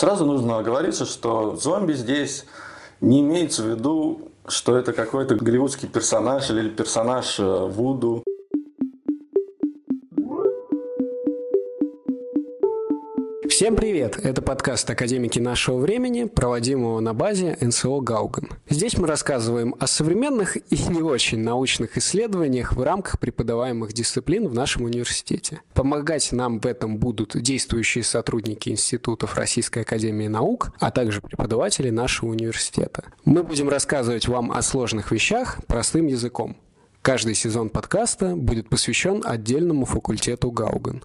Сразу нужно оговориться, что зомби здесь не имеется в виду, что это какой-то голливудский персонаж или персонаж э, Вуду. Всем привет! Это подкаст «Академики нашего времени», проводимого на базе НСО «Гауган». Здесь мы рассказываем о современных и не очень научных исследованиях в рамках преподаваемых дисциплин в нашем университете. Помогать нам в этом будут действующие сотрудники институтов Российской Академии Наук, а также преподаватели нашего университета. Мы будем рассказывать вам о сложных вещах простым языком. Каждый сезон подкаста будет посвящен отдельному факультету Гауган.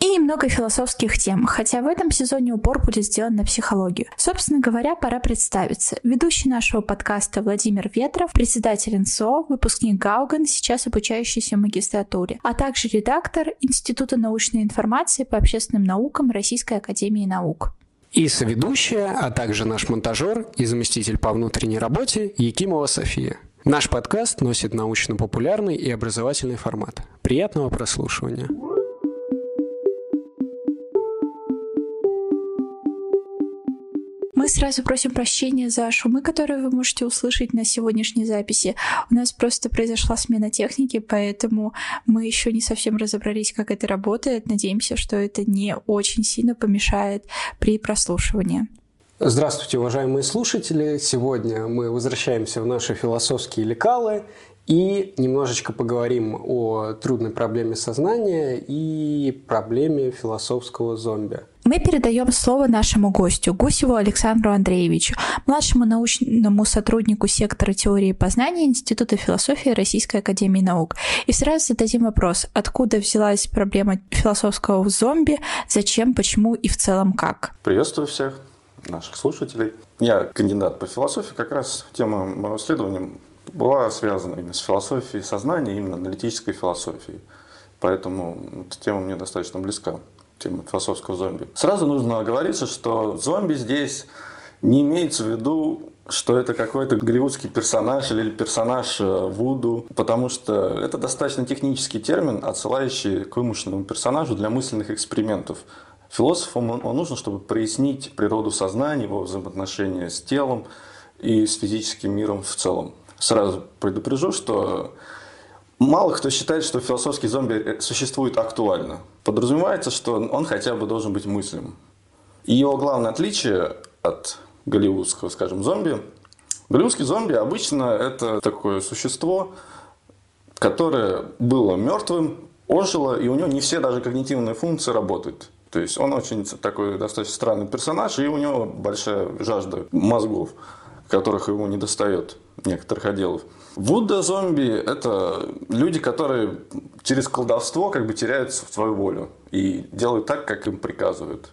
И немного философских тем, хотя в этом сезоне упор будет сделан на психологию. Собственно говоря, пора представиться. Ведущий нашего подкаста Владимир Ветров, председатель НСО, выпускник Гауган, сейчас обучающийся в магистратуре, а также редактор Института научной информации по общественным наукам Российской Академии Наук. И соведущая, а также наш монтажер и заместитель по внутренней работе Якимова София. Наш подкаст носит научно-популярный и образовательный формат. Приятного прослушивания. Мы сразу просим прощения за шумы, которые вы можете услышать на сегодняшней записи. У нас просто произошла смена техники, поэтому мы еще не совсем разобрались, как это работает. Надеемся, что это не очень сильно помешает при прослушивании. Здравствуйте, уважаемые слушатели! Сегодня мы возвращаемся в наши философские лекалы и немножечко поговорим о трудной проблеме сознания и проблеме философского зомби. Мы передаем слово нашему гостю, Гусеву Александру Андреевичу, младшему научному сотруднику сектора теории познания Института философии Российской Академии Наук. И сразу зададим вопрос, откуда взялась проблема философского зомби, зачем, почему и в целом как? Приветствую всех наших слушателей. Я кандидат по философии, как раз тема моего исследования была связана именно с философией сознания, именно аналитической философией. Поэтому эта тема мне достаточно близка тема философского зомби. Сразу нужно оговориться, что зомби здесь не имеется в виду что это какой-то голливудский персонаж или персонаж э, Вуду, потому что это достаточно технический термин, отсылающий к вымышленному персонажу для мысленных экспериментов. Философу он нужно, чтобы прояснить природу сознания, его взаимоотношения с телом и с физическим миром в целом. Сразу предупрежу, что Мало кто считает, что философский зомби э, существует актуально. Подразумевается, что он хотя бы должен быть мыслим. Его главное отличие от голливудского, скажем, зомби. Голливудский зомби обычно это такое существо, которое было мертвым, ожило, и у него не все даже когнитивные функции работают. То есть он очень такой достаточно странный персонаж, и у него большая жажда мозгов, которых ему не достает некоторых отделов. Вудда зомби – это люди, которые через колдовство как бы теряют свою волю и делают так, как им приказывают.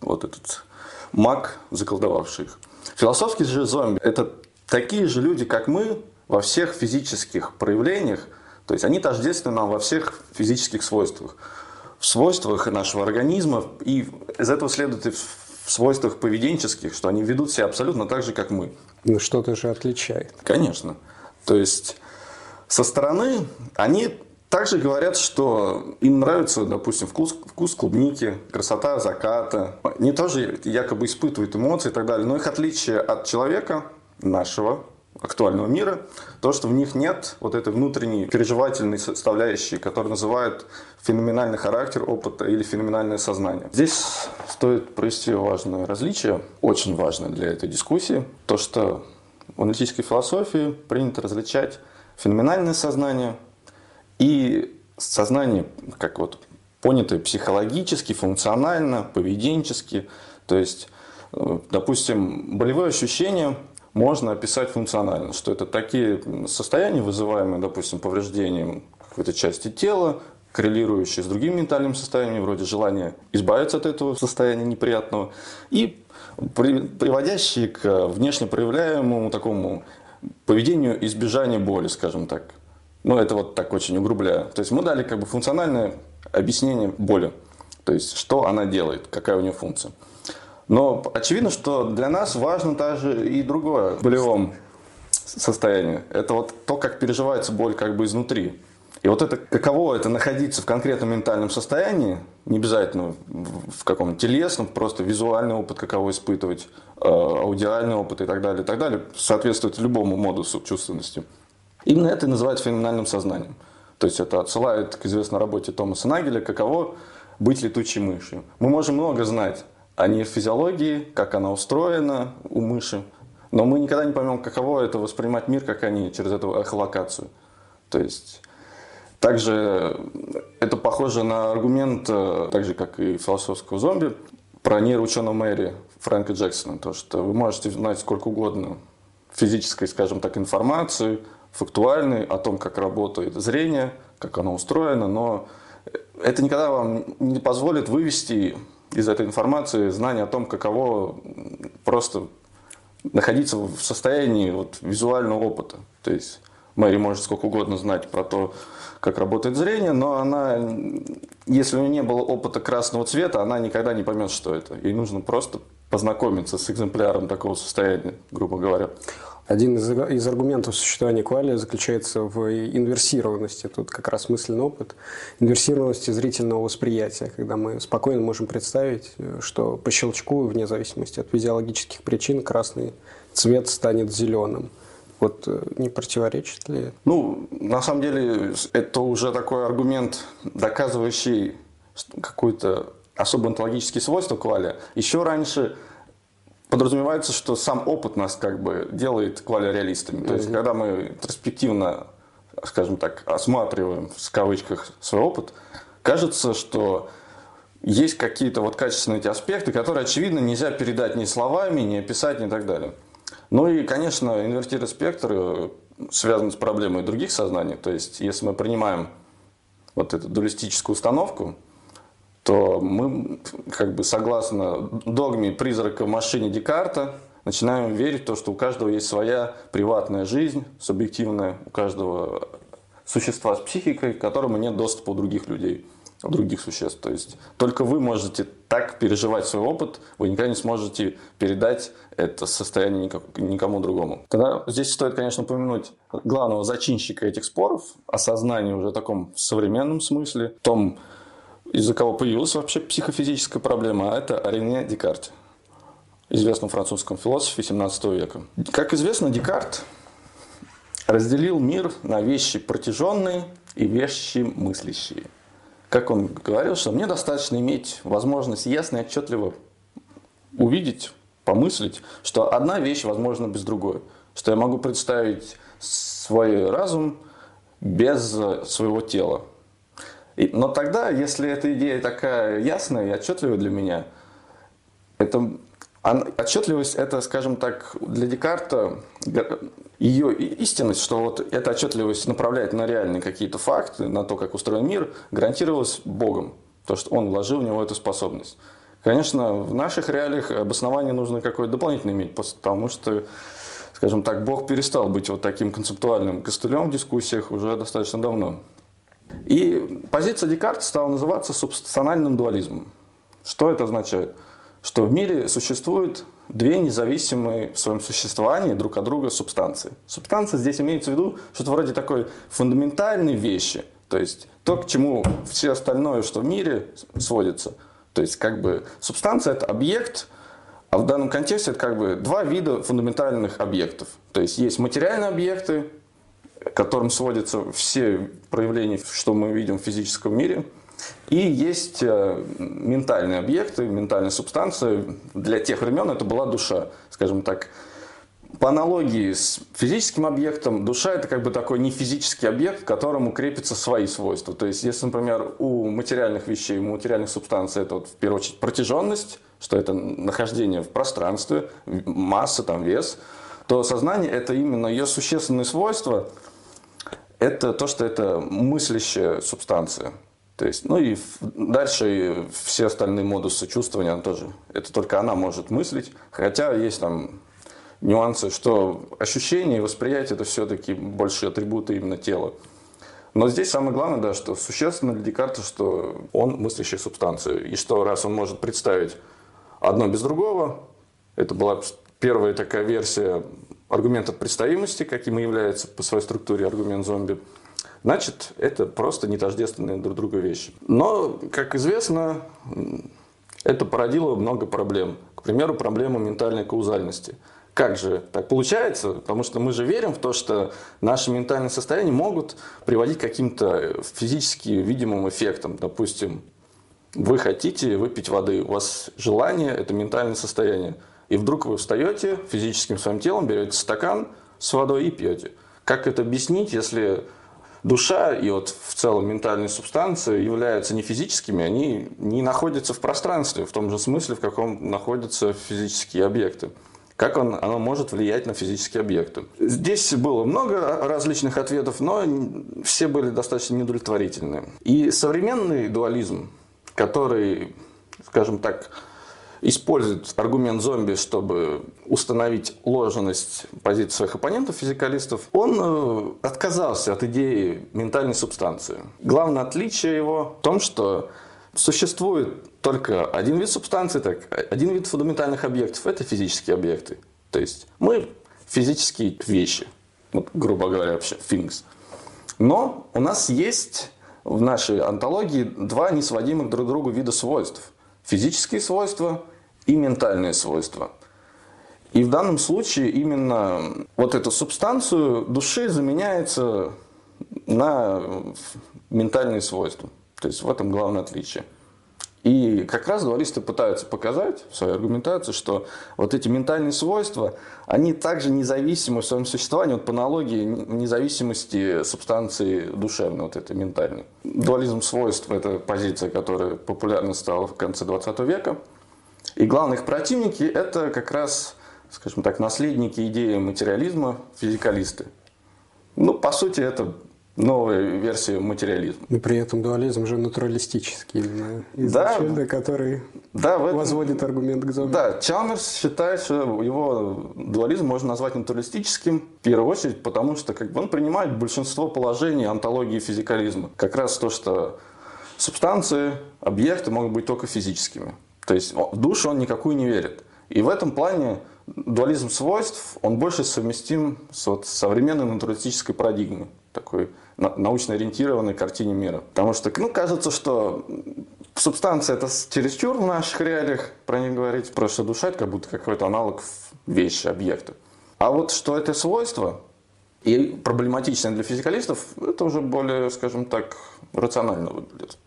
Вот этот маг, заколдовавший их. Философские же зомби – это такие же люди, как мы, во всех физических проявлениях, то есть они тождественны нам во всех физических свойствах. В свойствах нашего организма, и из этого следует и в свойствах поведенческих, что они ведут себя абсолютно так же, как мы. Ну, что-то же отличает. Конечно. То есть со стороны они также говорят, что им нравится, допустим, вкус, вкус клубники, красота заката. Они тоже якобы испытывают эмоции и так далее. Но их отличие от человека, нашего, актуального мира, то, что в них нет вот этой внутренней переживательной составляющей, которую называют феноменальный характер опыта или феноменальное сознание. Здесь стоит провести важное различие, очень важное для этой дискуссии, то, что в аналитической философии принято различать феноменальное сознание и сознание, как вот понятое психологически, функционально, поведенчески. То есть, э, допустим, болевое ощущение можно описать функционально, что это такие состояния, вызываемые, допустим, повреждением какой-то части тела, коррелирующие с другим ментальным состоянием, вроде желания избавиться от этого состояния неприятного, и приводящие к внешне проявляемому такому поведению избежания боли, скажем так. Ну, это вот так очень угрубляя. То есть мы дали как бы функциональное объяснение боли. То есть, что она делает, какая у нее функция. Но очевидно, что для нас важно также и другое в болевом состоянии. Это вот то, как переживается боль как бы изнутри. И вот это, каково это находиться в конкретном ментальном состоянии, не обязательно в каком-то телесном, просто визуальный опыт, каково испытывать, э, аудиальный опыт и так далее, и так далее, соответствует любому модусу чувственности. Именно это и называется феноменальным сознанием. То есть это отсылает к известной работе Томаса Нагеля, каково быть летучей мышью. Мы можем много знать о нейрофизиологии, как она устроена у мыши, но мы никогда не поймем, каково это воспринимать мир, как они, через эту эхолокацию. То есть также это похоже на аргумент, э, так же как и философского зомби, про нейроученого Мэри Фрэнка Джексона. То, что вы можете знать сколько угодно физической, скажем так, информации, фактуальной о том, как работает зрение, как оно устроено, но это никогда вам не позволит вывести из этой информации знание о том, каково просто находиться в состоянии вот, визуального опыта. То есть Мэри может сколько угодно знать про то, как работает зрение, но она, если у нее не было опыта красного цвета, она никогда не поймет, что это. Ей нужно просто познакомиться с экземпляром такого состояния, грубо говоря. Один из, из аргументов существования квали заключается в инверсированности. Тут как раз мысленный опыт инверсированности зрительного восприятия, когда мы спокойно можем представить, что по щелчку, вне зависимости от физиологических причин, красный цвет станет зеленым. Вот э, не противоречит ли? Ну, на самом деле, это уже такой аргумент, доказывающий какое-то особо онтологические свойства кваля. Еще раньше подразумевается, что сам опыт нас как бы делает квали-реалистами. То есть, когда мы ретроспективно, скажем так, осматриваем в кавычках свой опыт, кажется, что есть какие-то вот качественные эти аспекты, которые, очевидно, нельзя передать ни словами, ни описать, ни так далее. Ну и, конечно, инвертированный спектр э, связан с проблемой других сознаний. То есть, если мы принимаем вот эту дуалистическую установку, то мы, как бы согласно догме призрака в машине Декарта, начинаем верить в то, что у каждого есть своя приватная жизнь, субъективная, у каждого существа с психикой, к которому нет доступа у других людей других существ. То есть только вы можете так переживать свой опыт, вы никогда не сможете передать это состояние никому другому. Тогда здесь стоит, конечно, упомянуть главного зачинщика этих споров, осознание уже в таком современном смысле, в том, из-за кого появилась вообще психофизическая проблема, а это Рене Декарт, известном французском философе 17 века. Как известно, Декарт разделил мир на вещи протяженные и вещи мыслящие – как он говорил, что мне достаточно иметь возможность ясно и отчетливо увидеть, помыслить, что одна вещь возможна без другой, что я могу представить свой разум без своего тела. И, но тогда, если эта идея такая ясная и отчетливая для меня, это отчетливость это, скажем так, для Декарта ее истинность, что вот эта отчетливость направляет на реальные какие-то факты, на то, как устроен мир, гарантировалась Богом, то, что Он вложил в него эту способность. Конечно, в наших реалиях обоснование нужно какое-то дополнительное иметь, потому что, скажем так, Бог перестал быть вот таким концептуальным костылем в дискуссиях уже достаточно давно. И позиция Декарта стала называться субстанциональным дуализмом. Что это означает? Что в мире существует две независимые в своем существовании друг от друга субстанции. Субстанция здесь имеется в виду что-то вроде такой фундаментальной вещи, то есть то, к чему все остальное, что в мире сводится. То есть как бы субстанция – это объект, а в данном контексте это как бы два вида фундаментальных объектов. То есть есть материальные объекты, к которым сводятся все проявления, что мы видим в физическом мире – и есть э, ментальные объекты, ментальные субстанции. Для тех времен это была душа, скажем так. По аналогии с физическим объектом, душа это как бы такой не физический объект, к которому крепятся свои свойства. То есть, если, например, у материальных вещей, у материальных субстанций это вот, в первую очередь протяженность, что это нахождение в пространстве, масса, там, вес, то сознание это именно ее существенные свойства, это то, что это мыслящая субстанция. То есть, ну и дальше все остальные модусы чувствования тоже. Это только она может мыслить. Хотя есть там нюансы, что ощущение и восприятие это все-таки больше атрибуты именно тела. Но здесь самое главное, да, что существенно для Декарта, что он мыслящая субстанция. И что раз он может представить одно без другого, это была первая такая версия аргумента представимости, каким и является по своей структуре аргумент зомби – значит, это просто не тождественные друг другу вещи. Но, как известно, это породило много проблем. К примеру, проблема ментальной каузальности. Как же так получается? Потому что мы же верим в то, что наши ментальные состояния могут приводить к каким-то физически видимым эффектам. Допустим, вы хотите выпить воды, у вас желание – это ментальное состояние. И вдруг вы встаете физическим своим телом, берете стакан с водой и пьете. Как это объяснить, если душа и вот в целом ментальные субстанции являются не физическими, они не находятся в пространстве в том же смысле, в каком находятся физические объекты. Как он, оно может влиять на физические объекты? Здесь было много различных ответов, но все были достаточно неудовлетворительные. И современный дуализм, который, скажем так, использует аргумент зомби, чтобы установить ложность позиции своих оппонентов, физикалистов, он э, отказался от идеи ментальной субстанции. Главное отличие его в том, что существует только один вид субстанции, так, один вид фундаментальных объектов – это физические объекты. То есть мы физические вещи, вот, грубо говоря, вообще, things. Но у нас есть в нашей антологии два несводимых друг к другу вида свойств. Физические свойства и ментальные свойства. И в данном случае именно вот эту субстанцию души заменяется на ментальные свойства. То есть в этом главное отличие. И как раз дуалисты пытаются показать в своей аргументации, что вот эти ментальные свойства, они также независимы в своем существовании, вот по аналогии независимости субстанции душевной, вот этой ментальной. Дуализм свойств – это позиция, которая популярна стала в конце 20 века – и главные их противники – это как раз, скажем так, наследники идеи материализма, физикалисты. Ну, по сути, это новая версия материализма. И при этом дуализм же натуралистический именно изначально, да, который да, этом, возводит аргумент к зомби. Да, Чалмерс считает, что его дуализм можно назвать натуралистическим, в первую очередь, потому что как бы, он принимает большинство положений антологии физикализма. Как раз то, что субстанции, объекты могут быть только физическими. То есть в душу он никакую не верит. И в этом плане дуализм свойств, он больше совместим с вот современной натуралистической парадигмой, такой научно ориентированной картине мира. Потому что, ну, кажется, что субстанция это чересчур в наших реалиях про них говорить, просто душа это как будто какой-то аналог вещи, объекта. А вот что это свойство, и проблематичное для физикалистов, это уже более, скажем так, рационально выглядит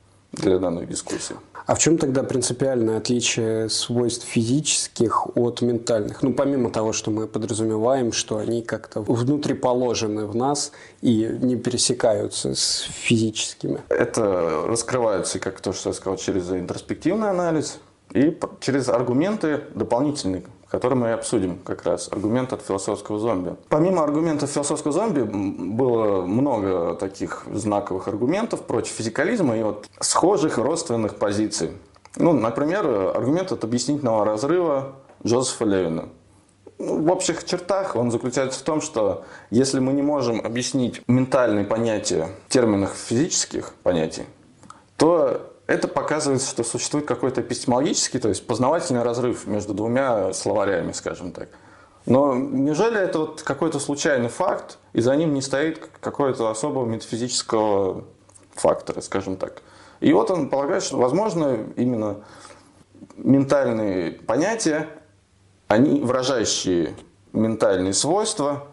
для данной дискуссии. А в чем тогда принципиальное отличие свойств физических от ментальных? Ну, помимо того, что мы подразумеваем, что они как-то внутриположены в нас и не пересекаются с физическими. Это раскрывается, как то, что я сказал, через интроспективный анализ и через аргументы дополнительные, который мы и обсудим как раз, аргумент от философского зомби. Помимо аргументов философского зомби было много таких знаковых аргументов против физикализма и вот схожих родственных позиций. Ну, например, аргумент от объяснительного разрыва Джозефа Левина. Ну, в общих чертах он заключается в том, что если мы не можем объяснить ментальные понятия в терминах физических понятий, то это показывает, что существует какой-то эпистемологический, то есть познавательный разрыв между двумя словарями, скажем так. Но неужели это вот какой-то случайный факт, и за ним не стоит какого-то особого метафизического фактора, скажем так? И вот он полагает, что, возможно, именно ментальные понятия, они выражающие ментальные свойства,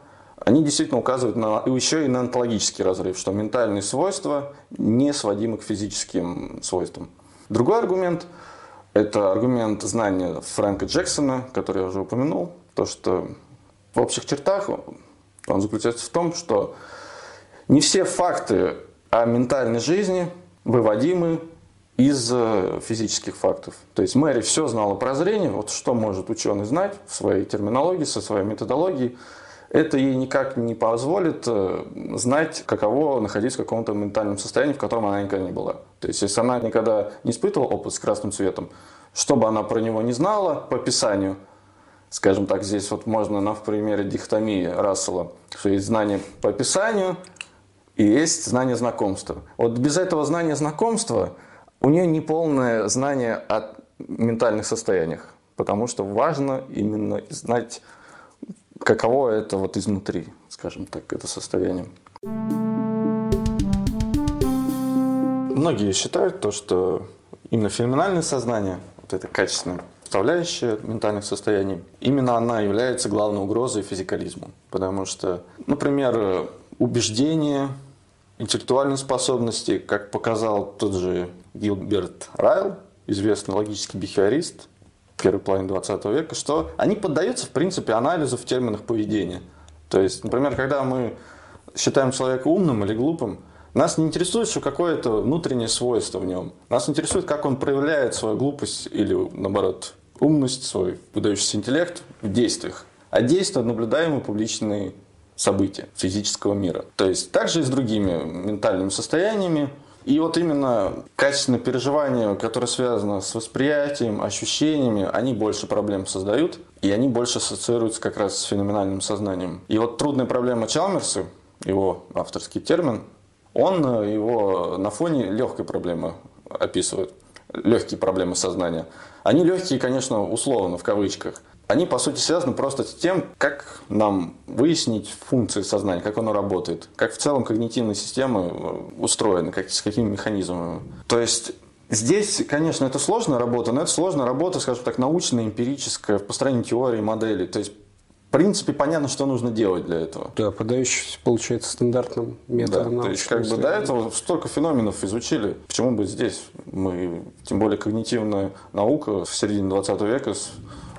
они действительно указывают на, еще и на онтологический разрыв, что ментальные свойства не сводимы к физическим свойствам. Другой аргумент – это аргумент знания Фрэнка Джексона, который я уже упомянул, то, что в общих чертах он заключается в том, что не все факты о ментальной жизни выводимы из э, физических фактов. То есть Мэри все знала про зрение, вот что может ученый знать в своей терминологии, со своей методологией, это ей никак не позволит э, знать, каково находиться в каком-то ментальном состоянии, в котором она никогда не была. То есть, если она никогда не испытывала опыт с красным цветом, что бы она про него не знала по описанию, скажем так, здесь вот можно на в примере дихотомии Рассела, что есть знание по описанию и есть знание знакомства. Вот без этого знания знакомства у нее неполное знание о ментальных состояниях, потому что важно именно знать каково это вот изнутри, скажем так, это состояние. многие считают то, что именно феноменальное сознание, вот это качественное составляющая ментальных состояний, именно она является главной угрозой физикализму. Потому что, например, убеждения, интеллектуальные способности, как показал тот же Гилберт Райл, известный логический бихевиорист первой половины 20 века, что они поддаются, в принципе, анализу в терминах поведения. То есть, например, когда мы считаем человека умным или глупым, нас не интересует, что какое-то внутреннее свойство в нем. Нас интересует, как он проявляет свою глупость или, наоборот, умность, свой выдающийся интеллект в действиях. А действия – наблюдаемые публичные события физического мира. То есть также и с другими ментальными состояниями. И вот именно качественное переживание, которое связано с восприятием, ощущениями, они больше проблем создают, и они больше ассоциируются как раз с феноменальным сознанием. И вот трудная проблема Чалмерса, его авторский термин, он его на фоне легкой проблемы описывает легкие проблемы сознания. Они легкие, конечно, условно, в кавычках. Они, по сути, связаны просто с тем, как нам выяснить функции сознания, как оно работает, как в целом когнитивные системы э, устроены, как, с какими механизмами. То есть Здесь, конечно, это сложная работа, но это сложная работа, скажем так, научная, эмпирическая, в построении теории, моделей. То есть принципе, понятно, что нужно делать для этого. Да, подающийся, получается, стандартным методом. Да, то есть, как бы до этого столько феноменов изучили. Почему бы здесь? Мы, тем более, когнитивная наука в середине 20 века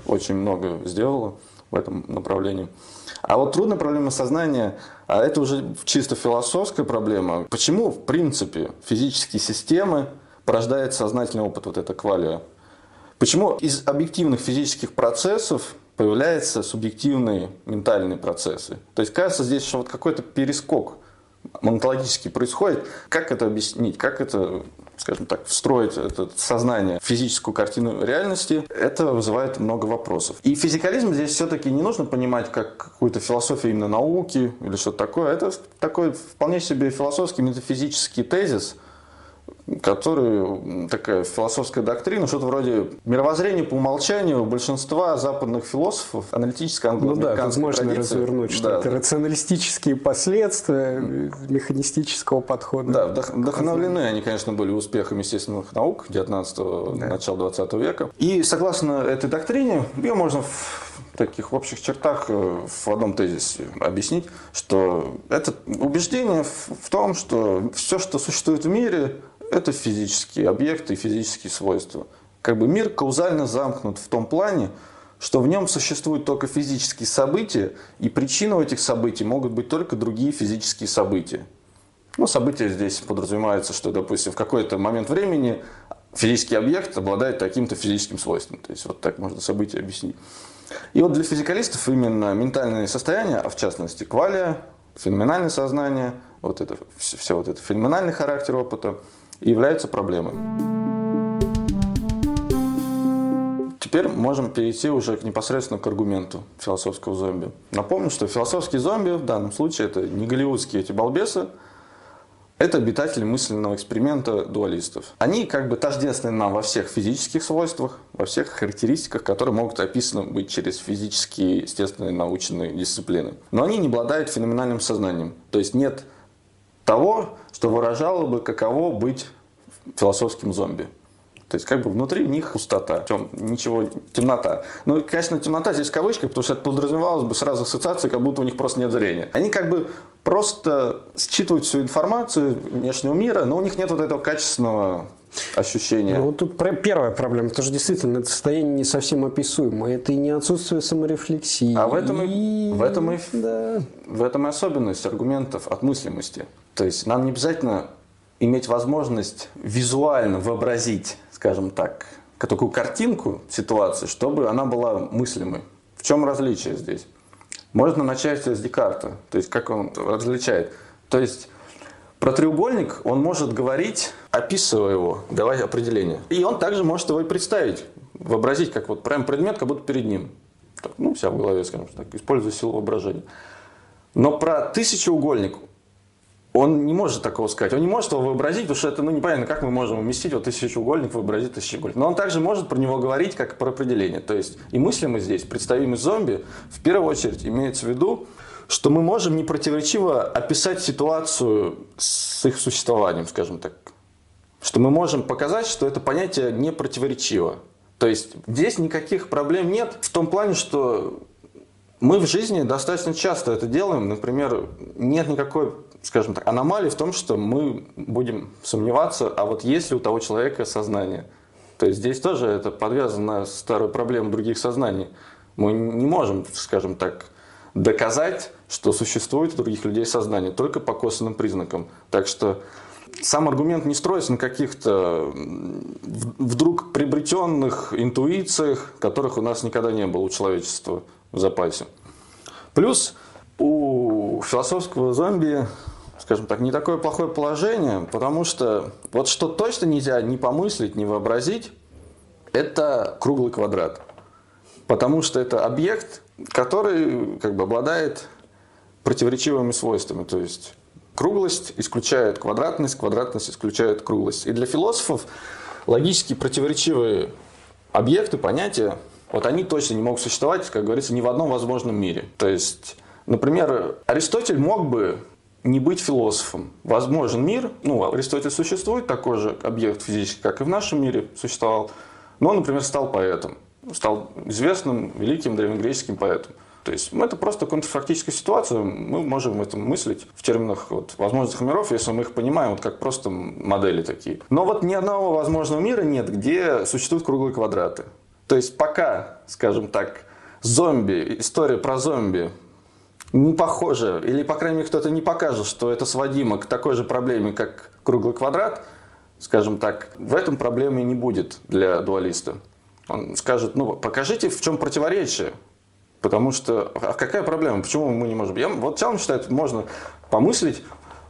очень много сделала в этом направлении. А вот трудная проблема сознания, а это уже чисто философская проблема. Почему, в принципе, физические системы порождают сознательный опыт, вот это квалия? Почему из объективных физических процессов появляются субъективные ментальные процессы. То есть кажется здесь, что вот какой-то перескок монтологически происходит. Как это объяснить? Как это скажем так, встроить это сознание в физическую картину реальности, это вызывает много вопросов. И физикализм здесь все-таки не нужно понимать как какую-то философию именно науки или что-то такое. Это такой вполне себе философский метафизический тезис, который такая философская доктрина, что-то вроде мировоззрения по умолчанию большинства западных философов, аналитической Ну да, тут можно традиции. развернуть, что да. это рационалистические последствия механистического подхода. Да, вдох, вдохновлены они, конечно, были успехами естественных наук 19-го, да. начала 20 века. И согласно этой доктрине, ее можно в таких общих чертах э, в одном тезисе объяснить, что это убеждение в том, что все, что существует в мире, это физические объекты и физические свойства. Как бы мир каузально замкнут в том плане, что в нем существуют только физические события, и причиной этих событий могут быть только другие физические события. Ну, события здесь подразумевается, что, допустим, в какой-то момент времени физический объект обладает таким-то физическим свойством. То есть вот так можно события объяснить. И вот для физикалистов именно ментальные состояния, а в частности квалия, феноменальное сознание, вот это, все вот это феноменальный характер опыта – являются проблемой. Теперь можем перейти уже к непосредственно к аргументу философского зомби. Напомню, что философские зомби в данном случае это не голливудские эти балбесы, это обитатели мысленного эксперимента дуалистов. Они как бы тождественны нам во всех физических свойствах, во всех характеристиках, которые могут описаны быть через физические, естественные, научные дисциплины. Но они не обладают феноменальным сознанием. То есть нет того, что выражало бы, каково быть философским зомби. То есть, как бы внутри них пустота, Чем ничего, темнота. Ну, конечно, темнота здесь в кавычках, потому что это подразумевалось бы сразу ассоциация, как будто у них просто нет зрения. Они как бы просто считывают всю информацию внешнего мира, но у них нет вот этого качественного ощущения. Ну, вот тут первая проблема, потому что действительно это состояние не совсем описуемо. Это и не отсутствие саморефлексии. А в этом и, в этом и, да. в этом и особенность аргументов от мыслимости. То есть нам не обязательно иметь возможность визуально вообразить, скажем так, такую картинку ситуации, чтобы она была мыслимой. В чем различие здесь? Можно начать с Декарта, то есть как он различает. То есть про треугольник он может говорить, описывая его, давать определение. И он также может его и представить, вообразить, как вот прям предмет, как будто перед ним. Так, ну, вся в голове, скажем так, используя силу воображения. Но про тысячеугольник он не может такого сказать. Он не может его вообразить, потому что это ну, непонятно, как мы можем уместить вот тысячеугольник, вообразить тысячеугольник. Но он также может про него говорить как про определение. То есть и мыслимый здесь, представимый зомби, в первую очередь имеется в виду, что мы можем непротиворечиво описать ситуацию с их существованием, скажем так. Что мы можем показать, что это понятие не противоречиво. То есть здесь никаких проблем нет в том плане, что мы в жизни достаточно часто это делаем. Например, нет никакой, скажем так, аномалии в том, что мы будем сомневаться, а вот есть ли у того человека сознание. То есть здесь тоже это подвязано на старую проблему других сознаний. Мы не можем, скажем так, доказать, что существует у других людей сознание, только по косвенным признакам. Так что сам аргумент не строится на каких-то вдруг приобретенных интуициях, которых у нас никогда не было у человечества в запасе. Плюс у философского зомби, скажем так, не такое плохое положение, потому что вот что точно нельзя ни помыслить, ни вообразить, это круглый квадрат. Потому что это объект, который как бы обладает противоречивыми свойствами. То есть Круглость исключает квадратность, квадратность исключает круглость. И для философов логически противоречивые объекты, понятия, вот они точно не могут существовать, как говорится, ни в одном возможном мире. То есть, например, Аристотель мог бы не быть философом. Возможен мир, ну, Аристотель существует, такой же объект физический, как и в нашем мире существовал, но например, стал поэтом, стал известным, великим древнегреческим поэтом. То есть это просто контрфактическая ситуация. Мы можем это мыслить в терминах вот, возможных миров, если мы их понимаем вот как просто модели такие. Но вот ни одного возможного мира нет, где существуют круглые квадраты. То есть пока, скажем так, зомби, история про зомби не похожа, или, по крайней мере, кто-то не покажет, что это сводимо к такой же проблеме, как круглый квадрат, скажем так, в этом проблемы не будет для дуалиста. Он скажет, ну, покажите, в чем противоречие. Потому что, а какая проблема? Почему мы не можем? Я, вот Чалм считает, можно помыслить,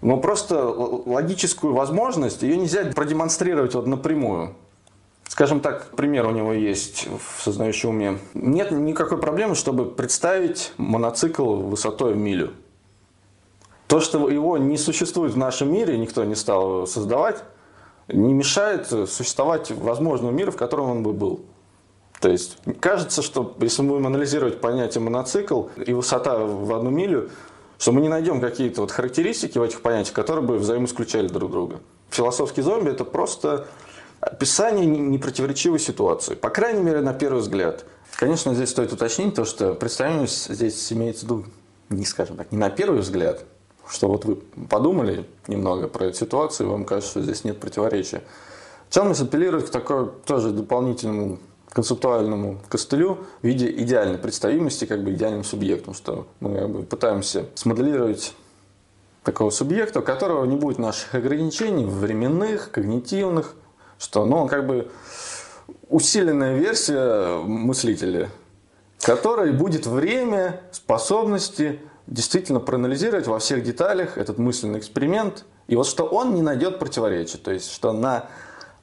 но просто логическую возможность, ее нельзя продемонстрировать вот напрямую. Скажем так, пример у него есть в сознающем уме. Нет никакой проблемы, чтобы представить моноцикл высотой в милю. То, что его не существует в нашем мире, никто не стал создавать, не мешает существовать возможному миру, в котором он бы был. То есть кажется, что если мы будем анализировать понятие моноцикл и высота в одну милю, что мы не найдем какие-то вот характеристики в этих понятиях, которые бы взаимоисключали друг друга. Философский зомби – это просто описание непротиворечивой ситуации. По крайней мере, на первый взгляд. Конечно, здесь стоит уточнить то, что представимость здесь имеется в виду, не скажем так, не на первый взгляд, что вот вы подумали немного про эту ситуацию, и вам кажется, что здесь нет противоречия. Челмис апеллирует к такой тоже дополнительному концептуальному костылю в виде идеальной представимости, как бы идеальным субъектом, что мы как бы, пытаемся смоделировать такого субъекта, у которого не будет наших ограничений временных, когнитивных, что ну, он как бы усиленная версия мыслителя, которой будет время, способности действительно проанализировать во всех деталях этот мысленный эксперимент, и вот что он не найдет противоречия, то есть что на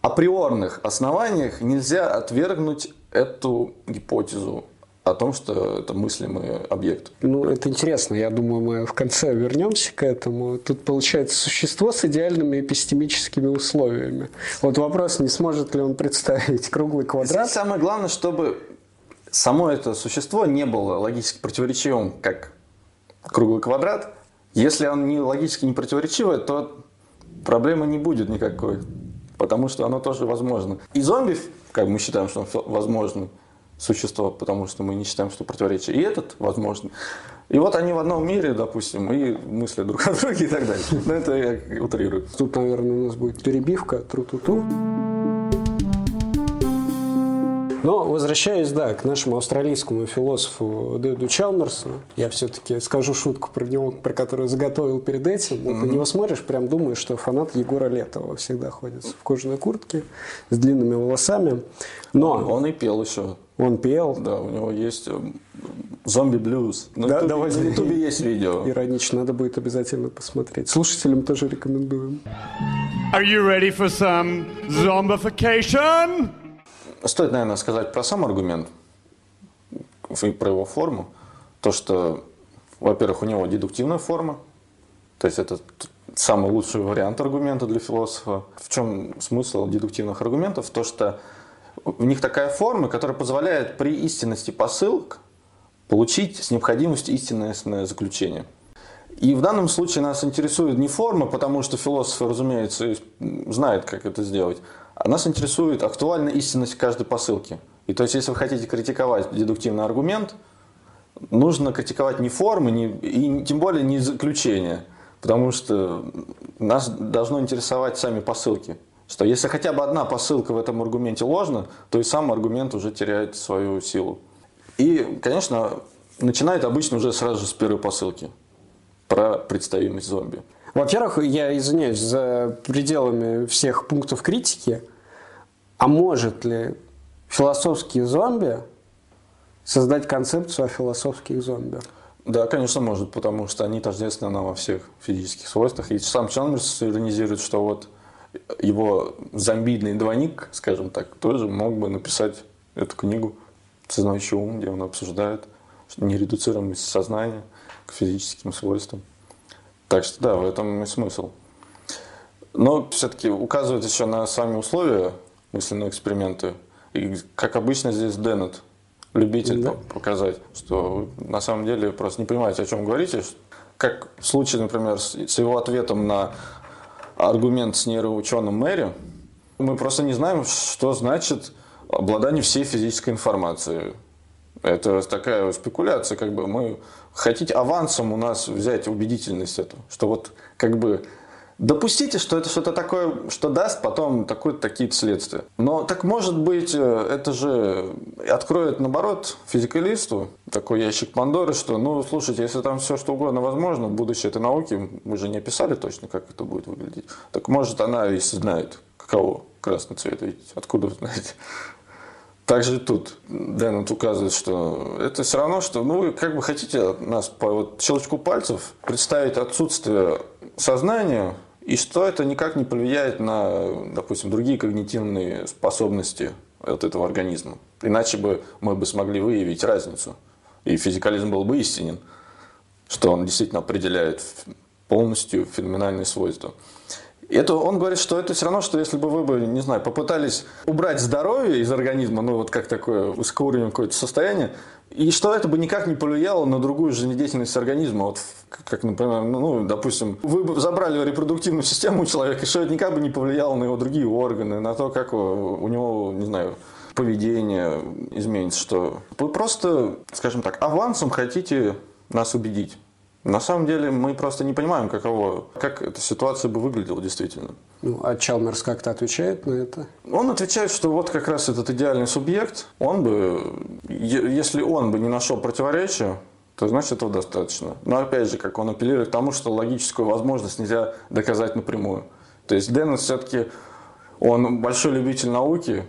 априорных основаниях нельзя отвергнуть эту гипотезу о том, что это мыслимый объект. Ну, это интересно. Я думаю, мы в конце вернемся к этому. Тут получается существо с идеальными эпистемическими условиями. Вот вопрос, не сможет ли он представить круглый квадрат? Здесь самое главное, чтобы само это существо не было логически противоречивым, как круглый квадрат. Если он не логически не противоречивый, то проблемы не будет никакой потому что оно тоже возможно. И зомби, как мы считаем, что он возможный существо, потому что мы не считаем, что противоречие. И этот возможно. И вот они в одном мире, допустим, и мыслят друг о друге и так далее. Но это я утрирую. Тут, наверное, у нас будет перебивка. Тру-ту-ту. Но возвращаясь, да, к нашему австралийскому философу Дэду Чалмерсу, я все-таки скажу шутку про него, про которую заготовил перед этим. Mm-hmm. на него смотришь, прям думаешь, что фанат Егора Летова всегда ходит в кожаной куртке с длинными волосами. Но он и пел еще. Он пел. Да, у него есть э, зомби-блюз. На да, давай, на Ютубе есть видео. Иронично, надо будет обязательно посмотреть. Слушателям тоже рекомендуем. Are you ready for some zombification? Стоит, наверное, сказать про сам аргумент и про его форму. То, что, во-первых, у него дедуктивная форма, то есть это самый лучший вариант аргумента для философа. В чем смысл дедуктивных аргументов? То, что в них такая форма, которая позволяет при истинности посылок получить с необходимостью истинное заключение. И в данном случае нас интересует не форма, потому что философы, разумеется, знают, как это сделать, нас интересует актуальная истинность каждой посылки. И то есть, если вы хотите критиковать дедуктивный аргумент, нужно критиковать не формы, не, и тем более не заключения, потому что нас должно интересовать сами посылки. Что если хотя бы одна посылка в этом аргументе ложна, то и сам аргумент уже теряет свою силу. И, конечно, начинает обычно уже сразу же с первой посылки про представимость зомби. Во-первых, я извиняюсь за пределами всех пунктов критики, а может ли философские зомби создать концепцию о философских зомби? Да, конечно, может, потому что они тождественны нам во всех физических свойствах. И сам Чалмерс иронизирует, что вот его зомбидный двойник, скажем так, тоже мог бы написать эту книгу «Сознающий ум», где он обсуждает нередуцируемость сознания к физическим свойствам. Так что да, в этом и смысл. Но все-таки указывает еще на сами условия мысленного эксперимента. И, как обычно, здесь Деннет, любитель да. показать, что на самом деле просто не понимаете, о чем говорите. Как в случае, например, с его ответом на аргумент с нейроученым Мэри, мы просто не знаем, что значит обладание всей физической информацией. Это такая спекуляция, как бы мы хотите авансом у нас взять убедительность эту, что вот как бы допустите, что это что-то такое, что даст потом такое, такие следствия. Но так может быть, э, это же откроет, наоборот, физикалисту такой ящик Пандоры, что, ну, слушайте, если там все что угодно возможно, будущее этой науки, мы же не описали точно, как это будет выглядеть. Так может она и знает, каково красный цвет видеть, откуда вы знаете. Также и тут Дэннет указывает, что это все равно, что ну, вы как бы хотите нас по вот щелчку пальцев представить отсутствие сознания, и что это никак не повлияет на, допустим, другие когнитивные способности от этого организма. Иначе бы мы бы смогли выявить разницу. И физикализм был бы истинен, что он действительно определяет полностью феноменальные свойства. Это он говорит, что это все равно, что если бы вы бы, не знаю, попытались убрать здоровье из организма, ну вот как такое ускоренное какое-то состояние, и что это бы никак не повлияло на другую жизнедеятельность организма. Вот как, например, ну, ну, допустим, вы забрали репродуктивную систему у человека, и что это никак бы не повлияло на его другие органы, на то, как у него, не знаю, поведение изменится, что вы просто, скажем так, авансом хотите нас убедить. На самом деле мы просто не понимаем, каково, как эта ситуация бы выглядела действительно. Ну, а Чалмерс как-то отвечает на это? Он отвечает, что вот как раз этот идеальный субъект, он бы, если он бы не нашел противоречия, то значит этого достаточно. Но опять же, как он апеллирует к тому, что логическую возможность нельзя доказать напрямую. То есть Деннис все-таки, он большой любитель науки,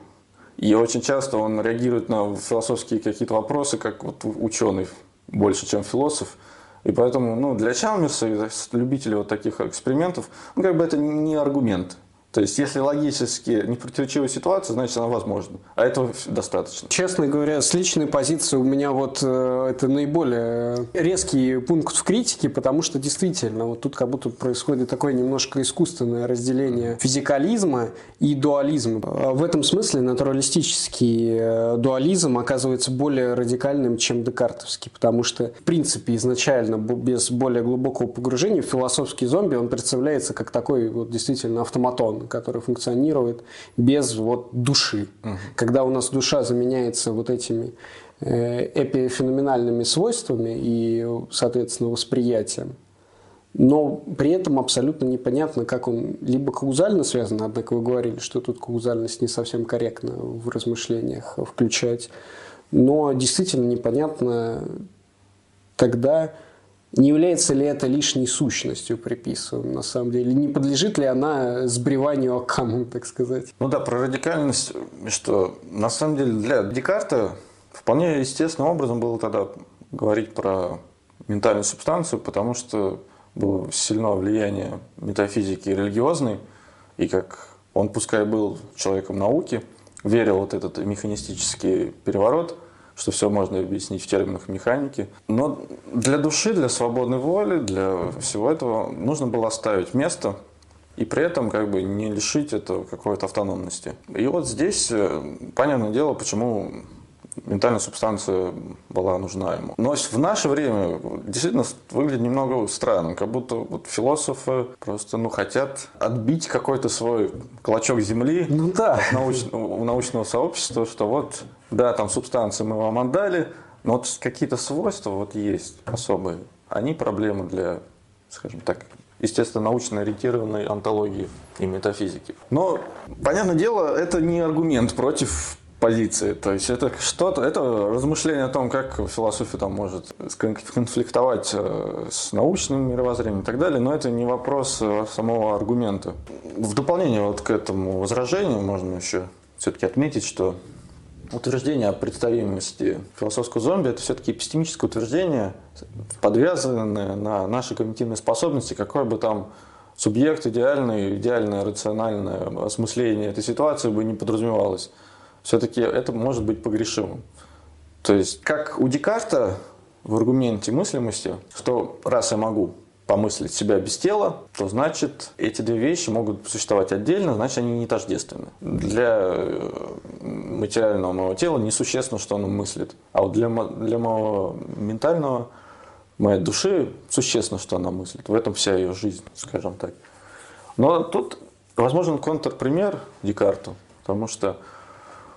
и очень часто он реагирует на философские какие-то вопросы, как вот ученый больше, чем философ. И поэтому ну, для Чалмерса и любителей вот таких экспериментов, ну, как бы это не аргумент. То есть, если логически непротиворечивая ситуация, значит, она возможна. А этого достаточно. Честно говоря, с личной позиции у меня вот э, это наиболее резкий пункт в критике, потому что действительно вот тут как будто происходит такое немножко искусственное разделение физикализма и дуализма. В этом смысле натуралистический э, дуализм оказывается более радикальным, чем декартовский, потому что, в принципе, изначально без более глубокого погружения философский зомби, он представляется как такой вот действительно автоматон который функционирует без вот души. Угу. Когда у нас душа заменяется вот этими э, эпифеноменальными свойствами и, соответственно, восприятием, но при этом абсолютно непонятно, как он либо каузально связан, однако вы говорили, что тут каузальность не совсем корректно в размышлениях включать, но действительно непонятно тогда, не является ли это лишней сущностью приписываем, на самом деле? Не подлежит ли она сбриванию Акамом, так сказать? Ну да, про радикальность, что на самом деле для Декарта вполне естественным образом было тогда говорить про ментальную субстанцию, потому что было сильное влияние метафизики и религиозной, и как он, пускай был человеком науки, верил вот этот механистический переворот – что все можно объяснить в терминах механики. Но для души, для свободной воли, для всего этого нужно было оставить место и при этом как бы не лишить это какой-то автономности. И вот здесь, э, понятное дело, почему ментальная субстанция была нужна ему. Но в наше время действительно выглядит немного странно, как будто вот философы просто ну, хотят отбить какой-то свой клочок земли ну, да. от научного, у научного сообщества, что вот, да, там субстанции мы вам отдали, но вот какие-то свойства вот есть особые. Они проблемы для, скажем так, естественно, научно ориентированной антологии и метафизики. Но, понятное дело, это не аргумент против позиции. То есть это что-то, это размышление о том, как философия там может конфликтовать э, с научным мировоззрением и так далее, но это не вопрос э, самого аргумента. В дополнение вот к этому возражению можно еще все-таки отметить, что утверждение о представимости философского зомби – это все-таки эпистемическое утверждение, подвязанное на наши когнитивные способности, какой бы там субъект идеальный, идеальное рациональное осмысление этой ситуации бы не подразумевалось. Все-таки это может быть погрешимым. То есть, как у Декарта в аргументе мыслимости, что раз я могу помыслить себя без тела, то значит эти две вещи могут существовать отдельно, значит они не тождественны. Для э, материального моего тела несущественно, что оно мыслит. А вот для, для моего ментального, моей души существенно, что она мыслит. В этом вся ее жизнь, скажем так. Но тут возможен контрпример Декарту, потому что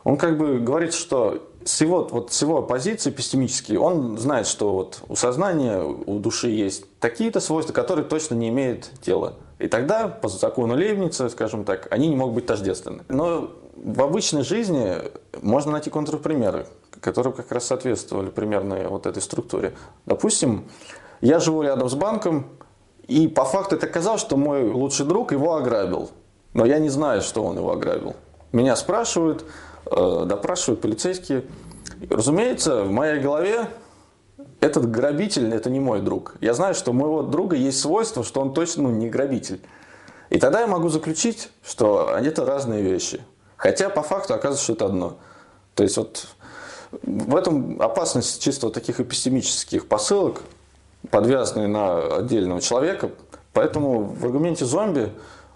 он как бы говорит, что с его, вот с его позиции пессимической, он знает, что вот у сознания, у души есть такие-то свойства, которые точно не имеют тела. И тогда, по закону Лейбница, скажем так, они не могут быть тождественны. Но в обычной жизни можно найти контрпримеры, которые как раз соответствовали примерно вот этой структуре. Допустим, я живу рядом с банком, и по факту это оказалось, что мой лучший друг его ограбил. Но я не знаю, что он его ограбил. Меня спрашивают, допрашивают полицейские. Разумеется, в моей голове этот грабитель – это не мой друг. Я знаю, что у моего друга есть свойство, что он точно ну, не грабитель. И тогда я могу заключить, что это разные вещи. Хотя по факту оказывается, что это одно. То есть вот в этом опасность чисто вот таких эпистемических посылок, подвязанные на отдельного человека. Поэтому в аргументе зомби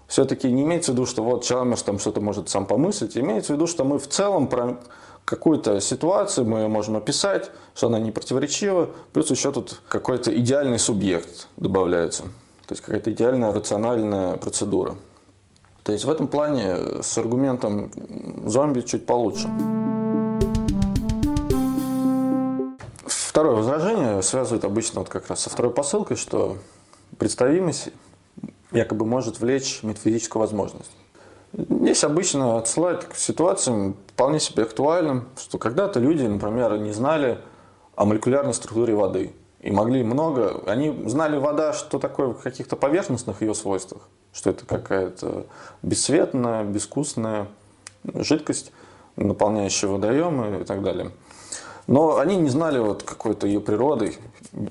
все-таки не имеется в виду, что вот Чалмерс там что-то может сам помыслить, имеется в виду, что мы в целом про какую-то ситуацию мы ее можем описать, что она не противоречива, плюс еще тут какой-то идеальный субъект добавляется, то есть какая-то идеальная рациональная процедура. То есть в этом плане с аргументом зомби чуть получше. Второе возражение связывает обычно вот как раз со второй посылкой, что представимость якобы может влечь метафизическую возможность. Здесь обычно отсылают к ситуациям вполне себе актуальным, что когда-то люди, например, не знали о молекулярной структуре воды. И могли много... Они знали вода, что такое в каких-то поверхностных ее свойствах. Что это какая-то бесцветная, безвкусная жидкость, наполняющая водоемы и так далее. Но они не знали вот какой-то ее природы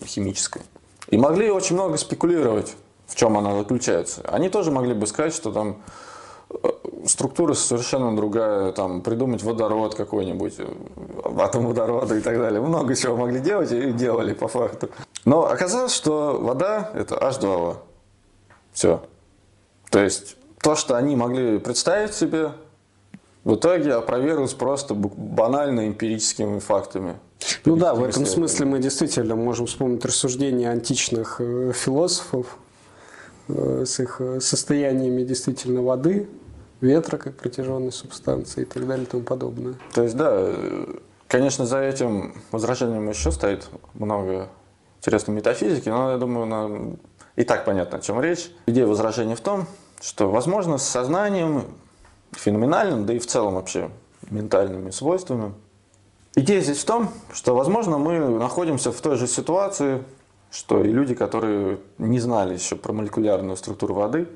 химической. И могли очень много спекулировать в чем она заключается. Они тоже могли бы сказать, что там э, структура совершенно другая, там, придумать водород какой-нибудь, э, атом водорода и так далее. Много чего могли делать и делали по факту. Но оказалось, что вода – это H2O. Все. То есть, то, что они могли представить себе, в итоге опроверглось просто банально эмпирическими фактами. Ну да, в этом смысле мы действительно можем вспомнить рассуждения античных э, философов, с их э, состояниями действительно воды, ветра как протяженной субстанции и так далее и тому подобное. То есть, да, э, конечно, за этим возражением еще стоит много интересной метафизики, но я думаю, нам и так понятно, о чем речь. Идея возражения в том, что, возможно, с сознанием феноменальным, да и в целом вообще ментальными свойствами. Идея здесь в том, что, возможно, мы находимся в той же ситуации, что и люди, которые не знали еще про молекулярную структуру воды,